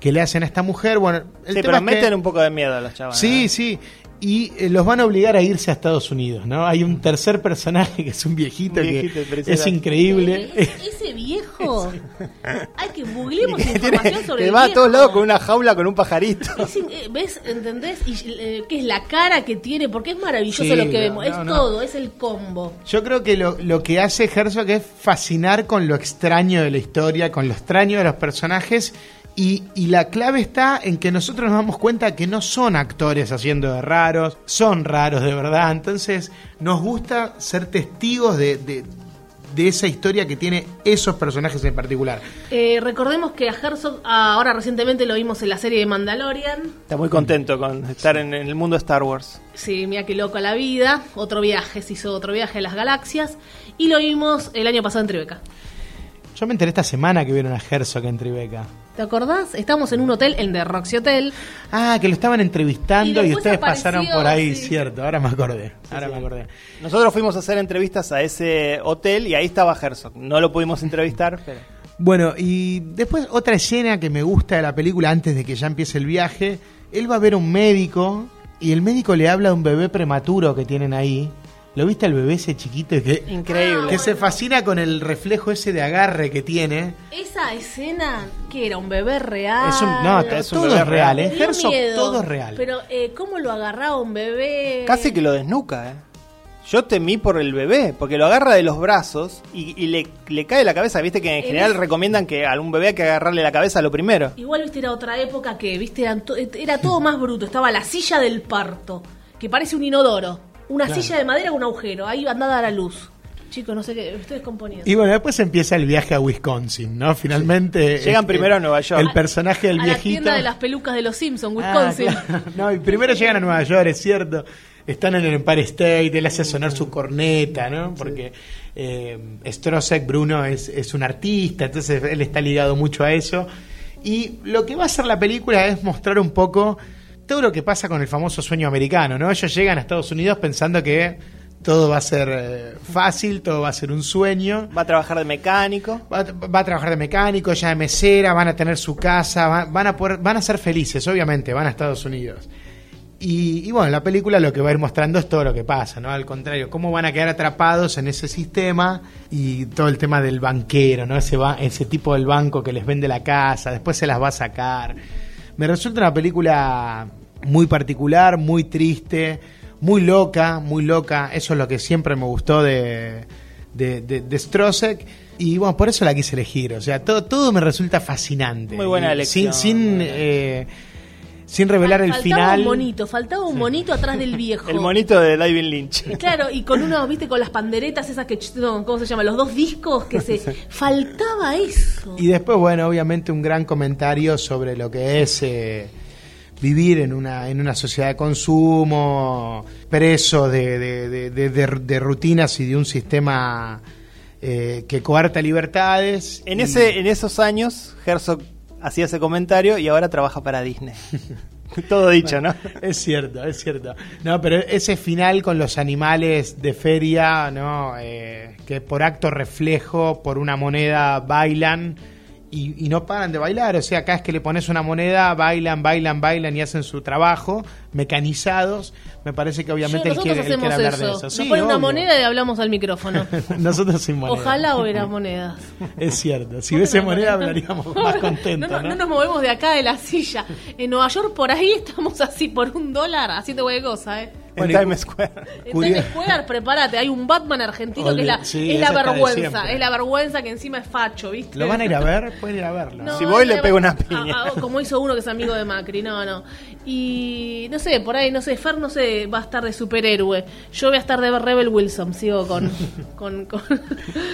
que le hacen a esta mujer, bueno, el Sí, tema pero es que- meten un poco de miedo a los chavales. Sí, sí. Y eh, los van a obligar a irse a Estados Unidos, ¿no? Hay un tercer personaje que es un viejito, Un viejito que es increíble. Ese viejo. Hay que googleemos Que, tiene- información sobre que el va a todos lados con una jaula con un pajarito. Es eh, ¿Ves? ¿Entendés? Y eh, qué es la cara que tiene, porque es maravilloso Sí, lo que no, vemos. no, es no. todo, es el combo. Yo creo que lo, lo que hace Herzog es fascinar con lo extraño de la historia, con lo extraño de los personajes. Y, y la clave está en que nosotros nos damos cuenta que no son actores haciendo de raros, son raros de verdad. Entonces nos gusta ser testigos de, de- de esa historia que tiene esos personajes en particular. Eh, recordemos que a Herzog, ah, ahora recientemente lo vimos en la serie de Mandalorian. Está muy contento con estar en, en el mundo de Star Wars. Sí, mira qué loco la vida. Otro viaje, se hizo otro viaje a las galaxias. Y lo vimos el año pasado en Tribeca. Yo me enteré esta semana que vieron a Herzog en Tribeca. ¿Te acordás? Estamos en un hotel, el de Roxy Hotel. Ah, que lo estaban entrevistando Y ustedes apareció, pasaron por ahí, sí. cierto. Ahora me acordé. Ahora me acordé. Nosotros fuimos a hacer entrevistas a ese hotel y ahí estaba Herzog. No lo pudimos entrevistar, pero... Bueno, y después otra escena que me gusta de la película antes de que ya empiece el viaje. Él va a ver a un médico y el médico le habla de un bebé prematuro que tienen ahí. ¿Lo viste al bebé ese chiquito que, Increíble. que se fascina con el reflejo ese de agarre que tiene? Esa escena, que era un bebé real. Es un, no, es un todo bebé es real. real. En Herzog miedo, todo es real. Pero, eh, ¿cómo lo agarraba un bebé? Casi que lo desnuca, ¿eh? Yo temí por el bebé, porque lo agarra de los brazos y, y le, le cae la cabeza. Viste que en general recomiendan que a un bebé hay que agarrarle la cabeza lo primero. Igual, viste, era otra época que, viste, eran to- era todo más bruto. Estaba la silla del parto, que parece un inodoro. Una silla de madera con un agujero. Ahí andada a la luz. Chicos, no sé qué, ustedes componiendo. Y bueno, después empieza el viaje a Wisconsin, ¿no? Finalmente. Llegan primero a Nueva York. El personaje del a la viejito. tienda de las pelucas de los Simpsons, Ah, Wisconsin. claro. No, y primero llegan a Nueva York, es cierto. Están en el Empire State, él hace sonar su corneta, ¿no? Porque eh, Strosek, Bruno, es, es un artista, entonces él está ligado mucho a eso. Y lo que va a hacer la película es mostrar un poco todo lo que pasa con el famoso sueño americano, ¿no? Ellos llegan a Estados Unidos pensando que todo va a ser eh, fácil, todo va a ser un sueño. Va a trabajar de mecánico. Va, va a trabajar de mecánico, ya de mesera, van a tener su casa, va- van, a poder, van a ser felices, obviamente, van a Estados Unidos. Y, y bueno, la película lo que va a ir mostrando es todo lo que pasa, ¿no? Al contrario, cómo van a quedar atrapados en ese sistema y todo el tema del banquero, ¿no? Ese, ba- ese tipo del banco que les vende la casa, después se las va a sacar. Me resulta una película muy particular, muy triste, muy loca, muy loca. Eso es lo que siempre me gustó de, de, de, de Strozek. Y bueno, por eso la quise elegir. O sea, todo, todo me resulta fascinante. Muy buena elección. Sin, sin, eh, sin revelar el faltaba final. un monito, faltaba un monito atrás del viejo. El monito de David Lynch. Claro, y con uno, viste, con las panderetas esas que, no, ¿cómo se llama? Los dos discos que se... Faltaba eso. Y después, bueno, obviamente un gran comentario sobre lo que es eh, vivir en una, en una sociedad de consumo, preso de, de- de- de- de- de rutinas y de un sistema eh, que coarta libertades. En, Y- ese, en esos años, Herzog hacía ese comentario y ahora trabaja para Disney. Todo dicho, ¿no? Es cierto, es cierto. No, pero ese final con los animales de feria, ¿no? Eh, que por acto reflejo, por una moneda, bailan y, y no paran de bailar. O sea, acá es que le pones una moneda, bailan, bailan, bailan y hacen su trabajo, mecanizados. Me parece que obviamente Yo- él quiere, él quiere hablar eso. de eso. Nos Sí, ponen una moneda y hablamos al micrófono. Nosotros sin moneda. Ojalá hubiera monedas. Es cierto. Si hubiese una moneda hablaríamos más contentos, no, no, ¿no? no nos movemos de acá de la silla. En Nueva York por ahí estamos así por un dólar haciendo cualquier cosa, ¿eh? En Times Square. En Curio- Times Square, prepárate, hay un Batman argentino que es la, sí, es vergüenza, es la vergüenza que encima es facho, ¿viste? ¿Lo van a ir a ver? Pueden ir a verlo. No, Si voy, le pego una ah, piña. ah, como hizo uno que es amigo de Macri, no, no. Y no sé, por ahí, no sé, Fer, no sé, va a estar de superhéroe. Yo voy a estar de Rebel Wilson, sigo con. con, con-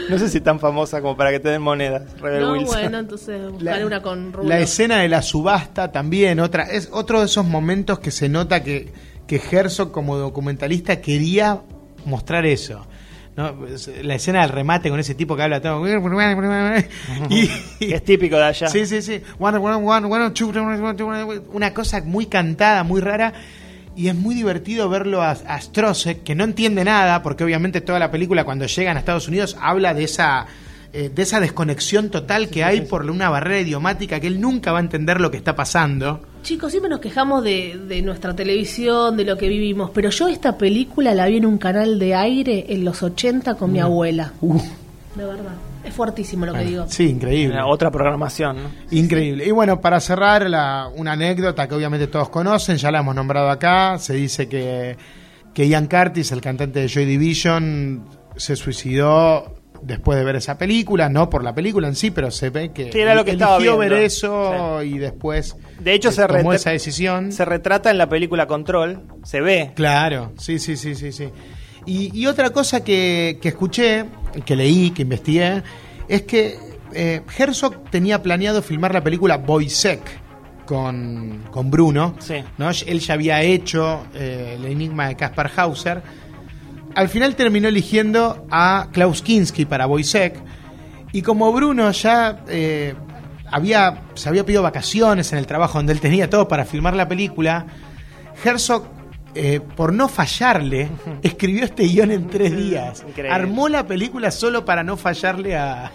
No sé si tan famosa como para que te den monedas, Rebel no, Wilson. bueno, entonces buscaré una con Rulo. La escena de la subasta también, otra, es otro de esos momentos que se nota que, que Herzog como documentalista quería mostrar eso. ¿no? La escena del remate con ese tipo que habla todo. y, es típico de allá. Sí, sí, sí. Una cosa muy cantada, muy rara. Y es muy divertido verlo a, a que no entiende nada, porque obviamente toda la película cuando llegan a Estados Unidos habla de esa, eh, de esa desconexión total que hay por una barrera idiomática que él nunca va a entender lo que está pasando. Chicos, siempre nos quejamos de, de nuestra televisión, de lo que vivimos, pero yo esta película la vi en un canal de aire en los 80 con mi abuela. De verdad. Es fuertísimo lo que digo. Sí, increíble. Una otra programación, ¿no? Increíble. Y bueno, para cerrar, la, una anécdota que obviamente todos conocen, ya la hemos nombrado acá, se dice que, que Ian Curtis, el cantante de Joy Division, se suicidó después de ver esa película, no por la película en sí, pero se ve que Sí, era lo que eligió estaba viendo. ver eso y después De hecho, eh, se, tomó esa decisión. se retrata en la película Control. Se ve. Claro, sí, sí, sí, sí, sí. Y, y otra cosa que, que escuché, que leí, que investigué, es que eh, Herzog tenía planeado filmar la película Boysec con, con Bruno. Sí. ¿no? Él ya había hecho eh, el enigma de Caspar Hauser. Al final terminó eligiendo a Klaus Kinski para Boysec. Y como Bruno ya eh, había, se había pedido vacaciones en el trabajo donde él tenía todo para filmar la película, Herzog, eh, por no fallarle, escribió este guion en tres días. Increíble. Armó la película solo para no fallarle a,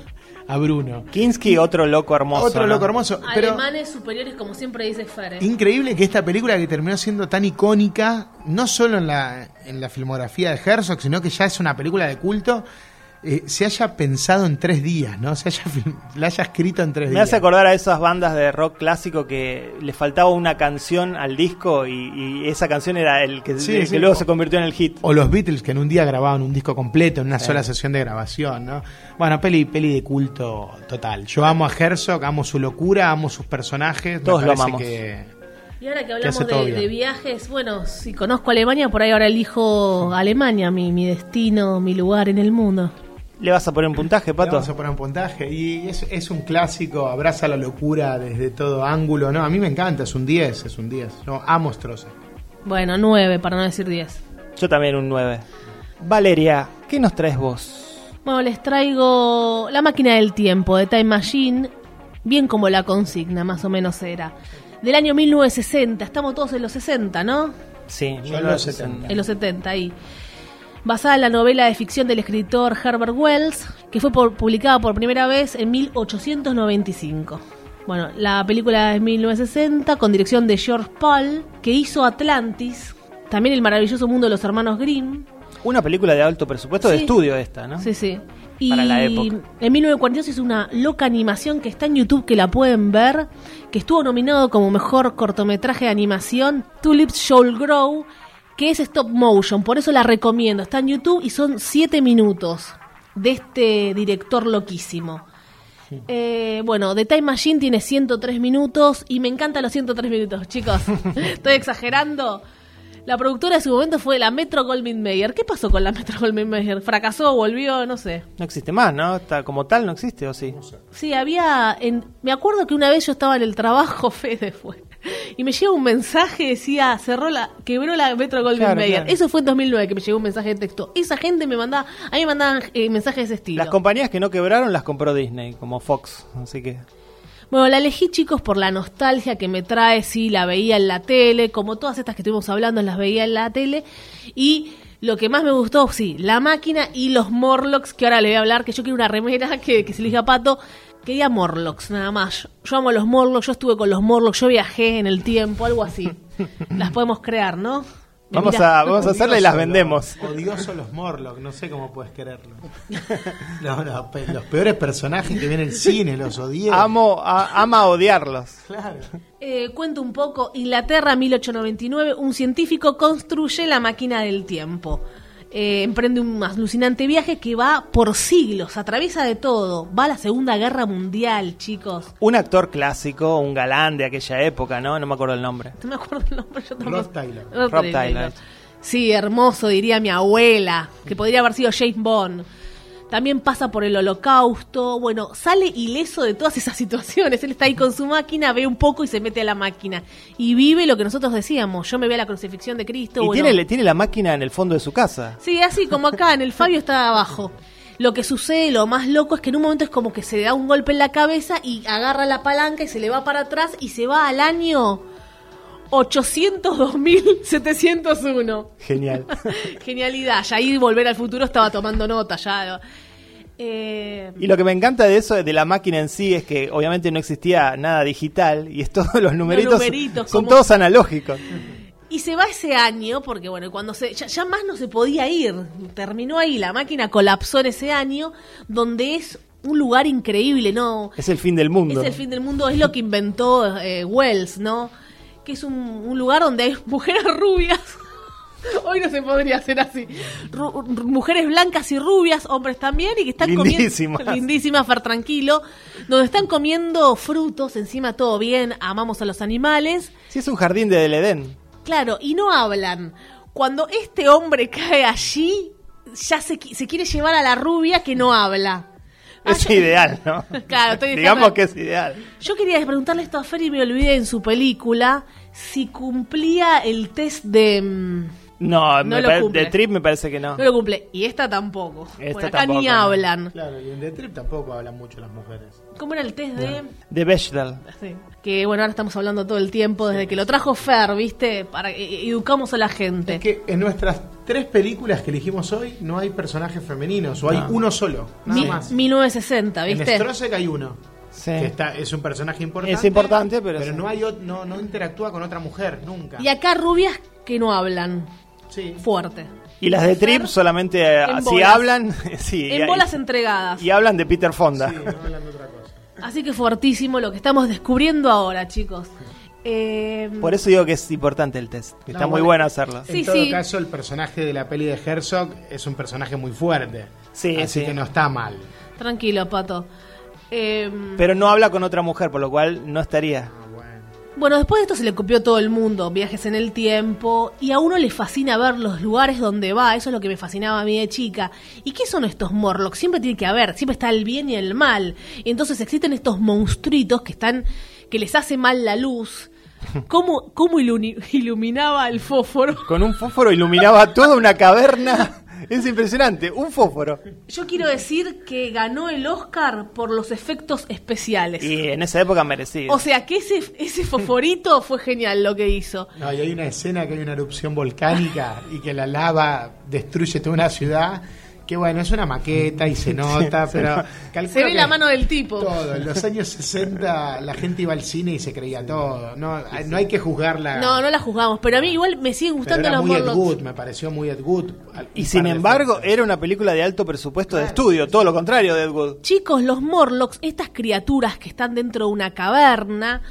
a Bruno. Kinski, otro loco hermoso. Otro ¿no? loco hermoso. Pero Alemanes superiores, como siempre dice Fer. ¿eh? increíble que esta película que terminó siendo tan icónica, no solo en la, en la filmografía de Herzog, sino que ya es una película de culto, eh, se haya pensado en tres días, ¿no? Se haya, film- la haya escrito en tres Me días. hace acordar a esas bandas de rock clásico que le faltaba una canción al disco y, y esa canción era el que, Sí, el sí. que luego se convirtió en el hit. O los Beatles que en un día grababan un disco completo, en una sola sesión de grabación, ¿no? Bueno, peli, peli de culto total. Yo amo a Herzog, amo su locura, amo sus personajes. me Todos lo parece amamos. Que, Y ahora que hablamos de, de viajes, bueno, si conozco Alemania, por ahí ahora elijo Alemania, mi, mi destino, mi lugar en el mundo. ¿Le vas a poner un puntaje, Le Pato? Vamos a poner un puntaje. Y es, es un clásico, abraza la locura desde todo ángulo. No, a mí me encanta, es un 10, es un 10. No, amo Stroza. Bueno, nueve, para no decir diez. Yo también un 9. Valeria, ¿qué nos traes vos? Bueno, les traigo La máquina del tiempo de Time Machine, bien como la consigna, más o menos era. Del año 1960, estamos todos en los 60, ¿no? Sí, Yo en los 70. En los 70, ahí. Basada en la novela de ficción del escritor Herbert Wells, que fue por- publicada por primera vez en 1895. Bueno, la película es 1960, con dirección de George Paul, que hizo Atlantis, también El maravilloso mundo de los hermanos Grimm, Una película de alto presupuesto de estudio esta, ¿no? Sí, sí. Y Para la época. En 1942 es una loca animación que está en YouTube, que la pueden ver, que estuvo nominado como mejor cortometraje de animación, Tulips Shall Grow, que es stop motion, por eso la recomiendo. Está en YouTube y son 7 minutos de este director loquísimo. Eh, bueno, The Time Machine tiene 103 minutos y me encantan los 103 minutos, chicos. Estoy exagerando. La productora de su momento fue la Metro Goldwyn Mayer. ¿Qué pasó con la Metro Goldwyn Mayer? ¿Fracasó? ¿Volvió? No sé. No existe más, ¿no? Está, como tal no existe, ¿o sí? Sí, había. En, me acuerdo que una vez yo estaba en el trabajo, Fede fue. Y me llega un mensaje, decía, cerró la, quebró la Metro Goldwyn Claro, Mayer. claro. Eso fue en 2009 que me llegó un mensaje de texto. Esa gente me mandaba, a mí me mandaban eh, mensajes de ese estilo. Las compañías que no quebraron las compró Disney, como Fox, así que... Bueno, la elegí, chicos, por la nostalgia que me trae. Sí, la veía en la tele, como todas estas que estuvimos hablando, las veía en la tele. Y lo que más me gustó, sí, la máquina y los Morlocks, que ahora le voy a hablar, que yo quiero una remera que, que se elija Pato. Quería Morlocks, nada más. Yo, yo amo los Morlocks, yo estuve con los Morlocks, yo viajé en el tiempo, algo así. las podemos crear, ¿no? Me Vamos a, vamos a hacerla y las vendemos. Odioso los Morlock, no sé cómo puedes quererlo. No, los peores personajes que viene el cine, los odié. Amo, a- ama odiarlos. Claro. Eh, cuento un poco. Inglaterra, 1899, un científico construye la máquina del tiempo. Eh, emprende un alucinante viaje que va por siglos, atraviesa de todo. Va a la Segunda Guerra Mundial, chicos. Un actor clásico, un galán de aquella época, ¿no? No me acuerdo el nombre. No me acuerdo el nombre. Yo tampoco. Rob Tyler. Rob Rob Tyler. Tyler. Sí, hermoso, diría mi abuela, que podría haber sido James Bond. También pasa por el holocausto. Bueno, sale ileso de todas esas situaciones. Él está ahí con su máquina, ve un poco y se mete a la máquina. Y vive lo que nosotros decíamos. Yo me veo a la crucifixión de Cristo. Y bueno. tiene, tiene la máquina en el fondo de su casa. Sí, así como acá, en el Fabio está abajo. Lo que sucede, lo más loco, es que en un momento es como que se da un golpe en la cabeza y agarra la palanca y se le va para atrás y se va al año 802.701. Genial. Genialidad. Ya ahí Volver al Futuro estaba tomando nota, ya. Eh, Y lo que me encanta de eso, de la máquina en sí, es que obviamente no existía nada digital y es todos los numeritos, numeritos, son como- todos analógicos. Y se va ese año, porque bueno, cuando se, ya, ya más no se podía ir, terminó ahí, la máquina colapsó en ese año, donde es un lugar increíble, ¿no? Es el fin del mundo. Es el fin del mundo, es lo que inventó eh, Wells, ¿no? Que es un, un lugar donde hay mujeres rubias. Hoy no se podría hacer así. Ru- mujeres blancas y rubias, hombres también, y que están Lindísimas. comiendo. Lindísimas, Fer tranquilo. Donde están comiendo frutos, encima todo bien, amamos a los animales. Sí, es un jardín de del Edén. Claro, y no hablan. Cuando este hombre cae allí, ya se quiere llevar a la rubia que no habla. Es Ah, ideal, ¿no? Claro, estoy Digamos que es ideal. Yo quería preguntarle esto a Fer y me olvidé en su película si cumplía el test de... mm, No, No me lo pare- cumple. de Trip me parece que no. No lo cumple. Y esta tampoco. Esta Bueno, acá tampoco, ni no. hablan. Claro, y en The Trip tampoco hablan mucho las mujeres. ¿Cómo era el test de...? De Bechdel. Sí. Que bueno, ahora estamos hablando todo el tiempo, desde que lo trajo Fer, ¿viste? Para que educamos a la gente. Es que en nuestras tres películas que elegimos hoy no hay personajes femeninos, o hay No. uno solo, nada Mi- más. 1960, En ¿viste? Strozek hay uno, Sí. que está, es un personaje importante. Es importante, pero sí. no, hay, no, no interactúa con otra mujer, nunca. Y acá rubias que no hablan Sí. fuerte. Y las de Trip solamente eh, En si bolas. hablan, sí, En y- bolas entregadas. y hablan de Peter Fonda. Sí, no hablan de otra cosa. Así que fuertísimo lo que estamos descubriendo ahora, chicos. Eh, Por eso digo que es importante el test. que No, está muy bueno, bueno hacerlo. Sí, en todo sí. caso, el personaje de la peli de Herzog es un personaje muy fuerte. Sí, así sí. que no está mal. Tranquilo, Pato. Eh, Pero no habla con otra mujer, por lo cual no estaría. Ah, bueno. bueno, después de esto se le copió todo el mundo, viajes en el tiempo, y a uno le fascina ver los lugares donde va, eso es lo que me fascinaba a mí de chica. ¿Y qué son estos Morlocks? Siempre tiene que haber, siempre está el bien y el mal. Y entonces existen estos monstruitos que están, que les hace mal la luz. ¿Cómo, cómo iluminaba el fósforo? Con un fósforo iluminaba toda una caverna. Es impresionante, un fósforo. Yo quiero decir que ganó el Oscar por los efectos especiales. Y en esa época merecido. O sea que ese, ese fosforito fue genial lo que hizo. No, y hay una escena que hay una erupción volcánica y que la lava destruye toda una ciudad. Que bueno, es una maqueta y se nota, pero Se ve la mano del tipo. Todo. En los años 60 la gente iba al cine y se creía todo. No, no hay que juzgarla. No, no la juzgamos, pero a mí igual me siguen pero gustando era los muy Ed Morlocks. Wood, me pareció muy Ed Wood. Al- Y sin embargo, era una película de alto presupuesto de estudio, todo lo contrario de Ed Wood. Chicos, los Morlocks, estas criaturas que están dentro de una caverna,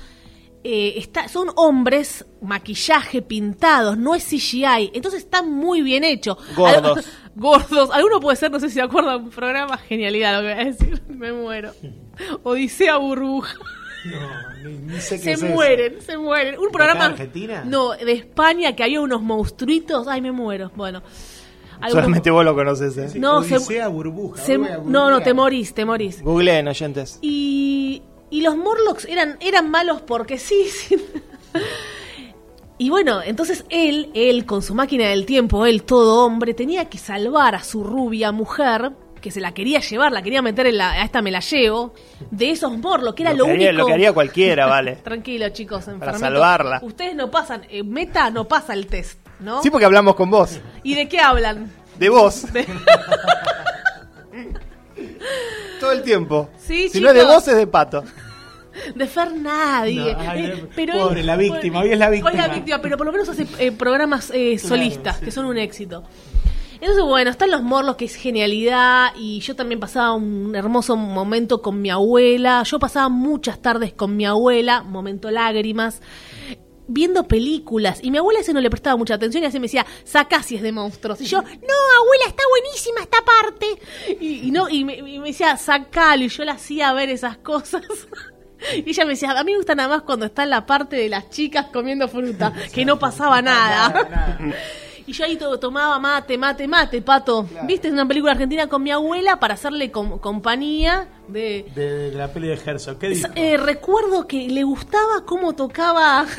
eh, está- son hombres, maquillaje, pintados, no es CGI, entonces está muy bien hecho. Gordos. Al- gordos. Alguno puede ser, no sé si se acuerdan, un programa genialidad lo que voy a decir, me muero. Odisea Burbuja. No, ni, ni sé qué Se es eso. mueren, se mueren. Un programa. de Argentina? No, de España, que había unos monstruitos. Ay, me muero. Bueno. Algunos- Solamente vos lo conoces, ¿eh? No, se- Odisea burbuja. se- no, no, te morís, te morís. Googleen, oyentes. Y, y los Morlocks eran, eran malos porque sí. sí. Y bueno, entonces él, él con su máquina del tiempo, él todo hombre, tenía que salvar a su rubia mujer, que se la quería llevar, la quería meter en la, a esta me la llevo, de esos Morlocks, que era lo, que haría, único. lo que haría cualquiera, vale. Tranquilo, chicos, enfermitos. salvarla. Ustedes no pasan, eh, Meta no pasa el test, ¿no? Sí, porque hablamos con vos. ¿Y de qué hablan? De vos. De- Todo el tiempo. Sí, si no es de vos, es de pato. De Fer nadie. No, ay, Eh, no, pobre, la víctima, hoy es la víctima. Hoy es la víctima, pero por lo menos hace eh, programas eh, solistas, que son un éxito. Entonces, bueno, están los morlos, que es genialidad, y yo también pasaba un hermoso momento con mi abuela. Yo pasaba muchas tardes con mi abuela, momento lágrimas, viendo películas. Y mi abuela ese no le prestaba mucha atención y así me decía, saca si es de monstruos. Y yo, no, abuela, está buenísima esta parte. Y, y no, y me, y me decía, sacalo, y yo la hacía ver esas cosas. Y ella me decía, a mí me gusta nada más cuando está en la parte de las chicas comiendo fruta, que no pasaba nada. Y yo ahí to- tomaba mate, mate, mate, pato. ¿Viste? Es una película argentina con mi abuela para hacerle com- compañía de... De, de la peli de Herzog. ¿Qué dijo? Eh, recuerdo que le gustaba cómo tocaba.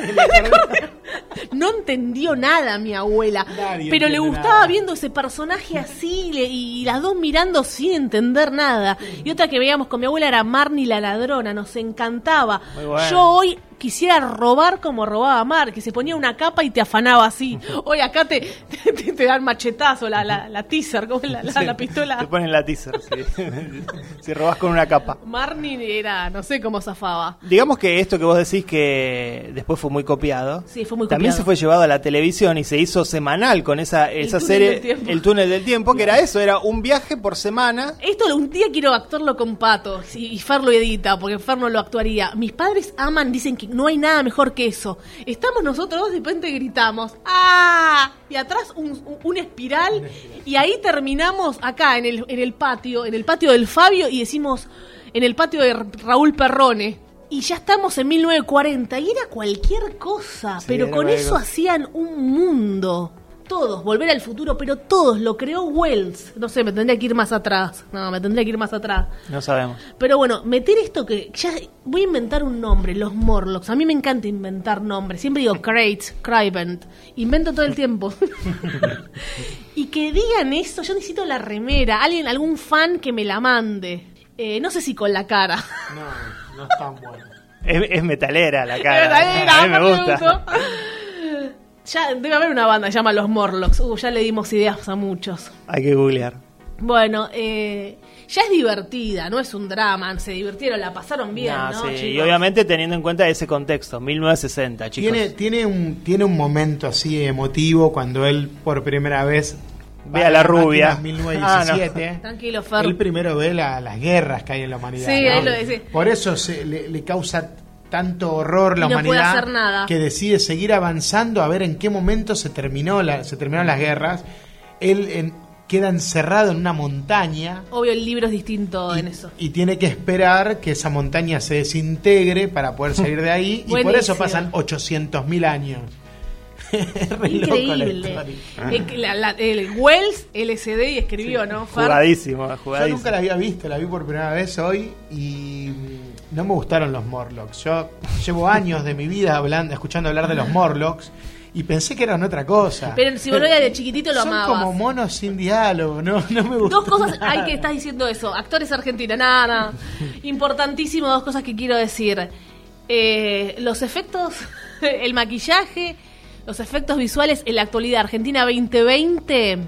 no entendió nada mi abuela, Nadie pero le gustaba nada. viendo ese personaje así le- y las dos mirando sin entender nada. Y otra que veíamos con mi abuela era Marnie la ladrona, nos encantaba. Muy bueno. Yo hoy quisiera robar como robaba Mar, que se ponía una capa y te afanaba así. Hoy acá te, te, dan machetazo, la, la, la teaser, ¿cómo es la, la, la pistola? Te ponen la teaser, sí. si robás con una capa. Marnie era, no sé cómo zafaba. Digamos que esto que vos decís que después fue muy copiado. Sí, fue muy También copiado. se fue llevado a la televisión y se hizo semanal con esa, esa serie. El túnel del tiempo, que era eso, era un viaje por semana. Esto un día quiero actuarlo con Pato y, y Fer lo edita, porque Fer no lo actuaría. Mis padres aman, dicen que no hay nada mejor que eso. Estamos nosotros de repente gritamos ¡Ah! Y atrás un, un- un espiral y ahí terminamos acá en el, en el patio, en el patio del Fabio y decimos en el patio de Raúl Perrone. Y ya estamos en 1940 y era cualquier cosa, Sí, pero era con eso cosa. hacían un mundo. Todos, volver al futuro, pero todos, lo creó Wells. No sé, me tendría que ir más atrás. No, me tendría que ir más atrás. No sabemos. Pero bueno, meter esto que ya voy a inventar un nombre, los Morlocks. A mí me encanta inventar nombres. Siempre digo Crate, Crybent. Invento todo el tiempo. y que digan eso, yo necesito la remera. Alguien, algún fan que me la mande. Eh, no sé si con la cara. No, no es tan bueno. Es, es metalera la cara. Verdadera, a mí me gusta. Ya debe haber una banda que se llama Los Morlocks. Uh, ya le dimos ideas a muchos. Hay que googlear. Bueno, eh, ya es divertida, no es un drama. Se divirtieron, la pasaron bien, No, ¿no? sí, y obviamente teniendo en cuenta ese contexto, 1960, chicos. Tiene, tiene, un, tiene un momento así emotivo cuando él por primera vez Ve a la rubia. máquinas 1917. Tranquilo, Fer. Él primero ve la- las guerras que hay en la humanidad. Sí, ¿no? ahí lo dice. Por eso se, le, le causa tanto horror la no puede humanidad hacer nada. que decide seguir avanzando a ver en qué momento se terminó la, se terminaron las guerras. Él en- queda encerrado en una montaña Obvio, el libro es distinto en eso. y tiene que esperar que esa montaña se desintegre para poder salir de ahí y por eso pasan 800.000 años. La Increíble. Eh, que la- la- el Wells LCD y escribió, ¿no? Fer? Jugadísimo, Yo jugadísimo. nunca la había visto, la vi por primera vez hoy y no me gustaron los Morlocks. Yo llevo años de mi vida hablando, escuchando hablar de los Morlocks y pensé que eran otra cosa. Pero si vos lo veías de chiquitito lo Son amabas. como monos sin diálogo, no, no me gustó. Dos cosas, hay que estás diciendo eso. Actores argentinos, nada, nada. Importantísimo, dos cosas que quiero decir. Eh, los efectos, el maquillaje, los efectos visuales en la actualidad Argentina 2020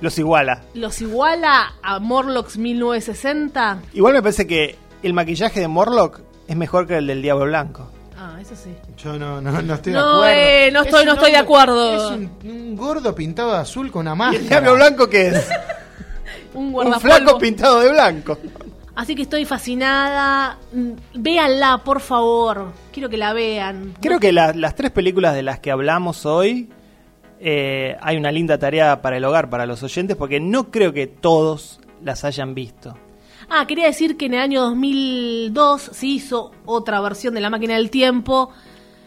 Los iguala. ¿Los iguala a Morlocks 1960? Igual me parece que el maquillaje de Morlock es mejor que el del Diablo Blanco. Ah, eso sí. Yo no, no, no estoy de acuerdo. eh, no Es estoy- no estoy de acuerdo. Es un, un gordo pintado de azul con una ¿Y máscara. el Diablo Blanco qué es? Un Un flaco pintado de blanco. Así que estoy fascinada. Mm, Véanla, por favor. Quiero que la vean. Creo que la- las tres películas de las que hablamos hoy eh, hay una linda tarea para el hogar, para los oyentes, porque no creo que todos las hayan visto. Ah, quería decir que en el año 2002 se hizo otra versión de La Máquina del Tiempo.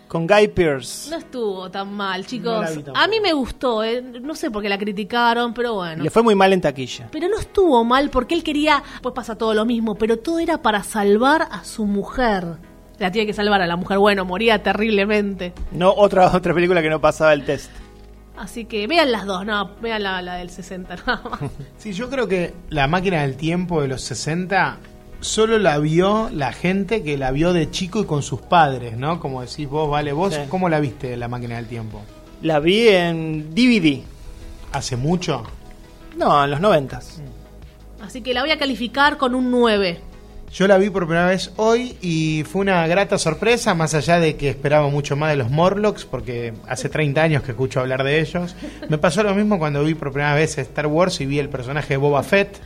Con Guy Pearce. No estuvo tan mal, chicos. a mí me gustó, eh. no sé por qué la criticaron, pero bueno. Le fue muy mal en taquilla. Pero no estuvo mal porque él quería, pues pasa todo lo mismo, pero todo era para salvar a su mujer. La tiene que salvar a la mujer, bueno, moría terriblemente. No otra otra película que no pasaba el test. Así que vean las dos, no, vean la, la del 60 nada más. Sí, yo creo que la máquina del tiempo de los 60 solo la vio la gente que la vio de chico y con sus padres, ¿no? Como decís vos, vale, vos, Sí. ¿cómo la viste la máquina del tiempo? La vi en DVD. ¿Hace mucho? No, en los noventas. Así que la voy a calificar con un 9. Yo la vi por primera vez hoy y fue una grata sorpresa, más allá de que esperaba mucho más de los Morlocks, porque hace 30 años que escucho hablar de ellos. Me pasó lo mismo cuando vi por primera vez Star Wars y vi el personaje de Boba Fett,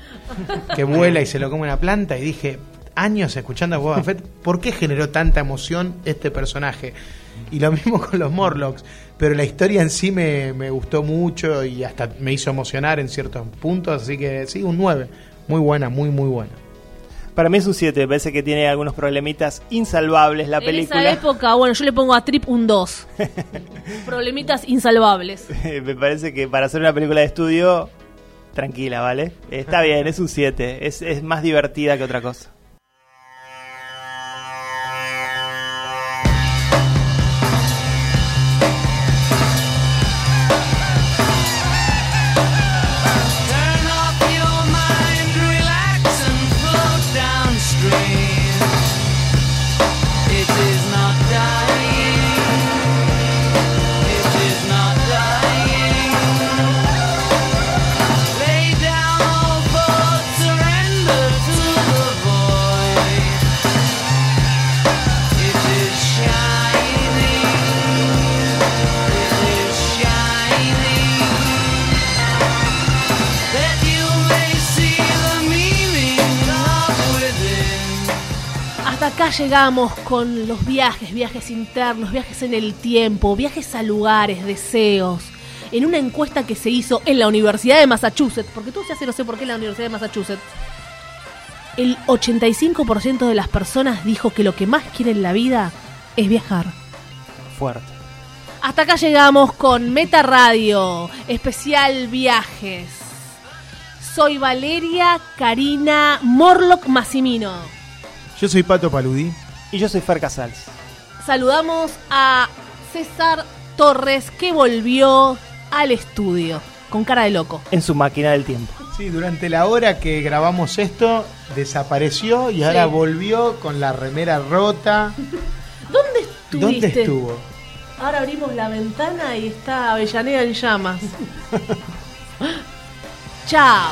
que vuela y se lo come una planta, y dije, años escuchando a Boba Fett, ¿por qué generó tanta emoción este personaje? Y lo mismo con los Morlocks, pero la historia en sí me, gustó mucho y hasta me hizo emocionar en ciertos puntos, así que sí, un 9. Muy buena, muy, muy buena. Para mí es un 7, me parece que tiene algunos problemitas insalvables la en película. esa época, bueno, yo le pongo a Trip un 2. Problemitas insalvables. me parece que para hacer una película de estudio, tranquila, ¿vale? Está bien, es un 7, es, es más divertida que otra cosa. Acá llegamos con los viajes, viajes internos, viajes en el tiempo, viajes a lugares, deseos. En una encuesta que se hizo en la Universidad de Massachusetts, porque tú ya sé, no sé por qué en la Universidad de Massachusetts, el 85% de las personas dijo que lo que más quiere en la vida es viajar. Fuerte. Hasta acá llegamos con Meta Radio, especial viajes. Soy Valeria Karina Morlock Massimino. Yo soy Pato Paludí. Y yo soy Fer Casals. Saludamos a César Torres que volvió al estudio con cara de loco. En su máquina del tiempo. Sí, durante la hora que grabamos esto, desapareció y ahora volvió con la remera rota. ¿Dónde estuviste? ¿Dónde estuvo? Ahora abrimos la ventana y está Avellaneda en llamas. Chao.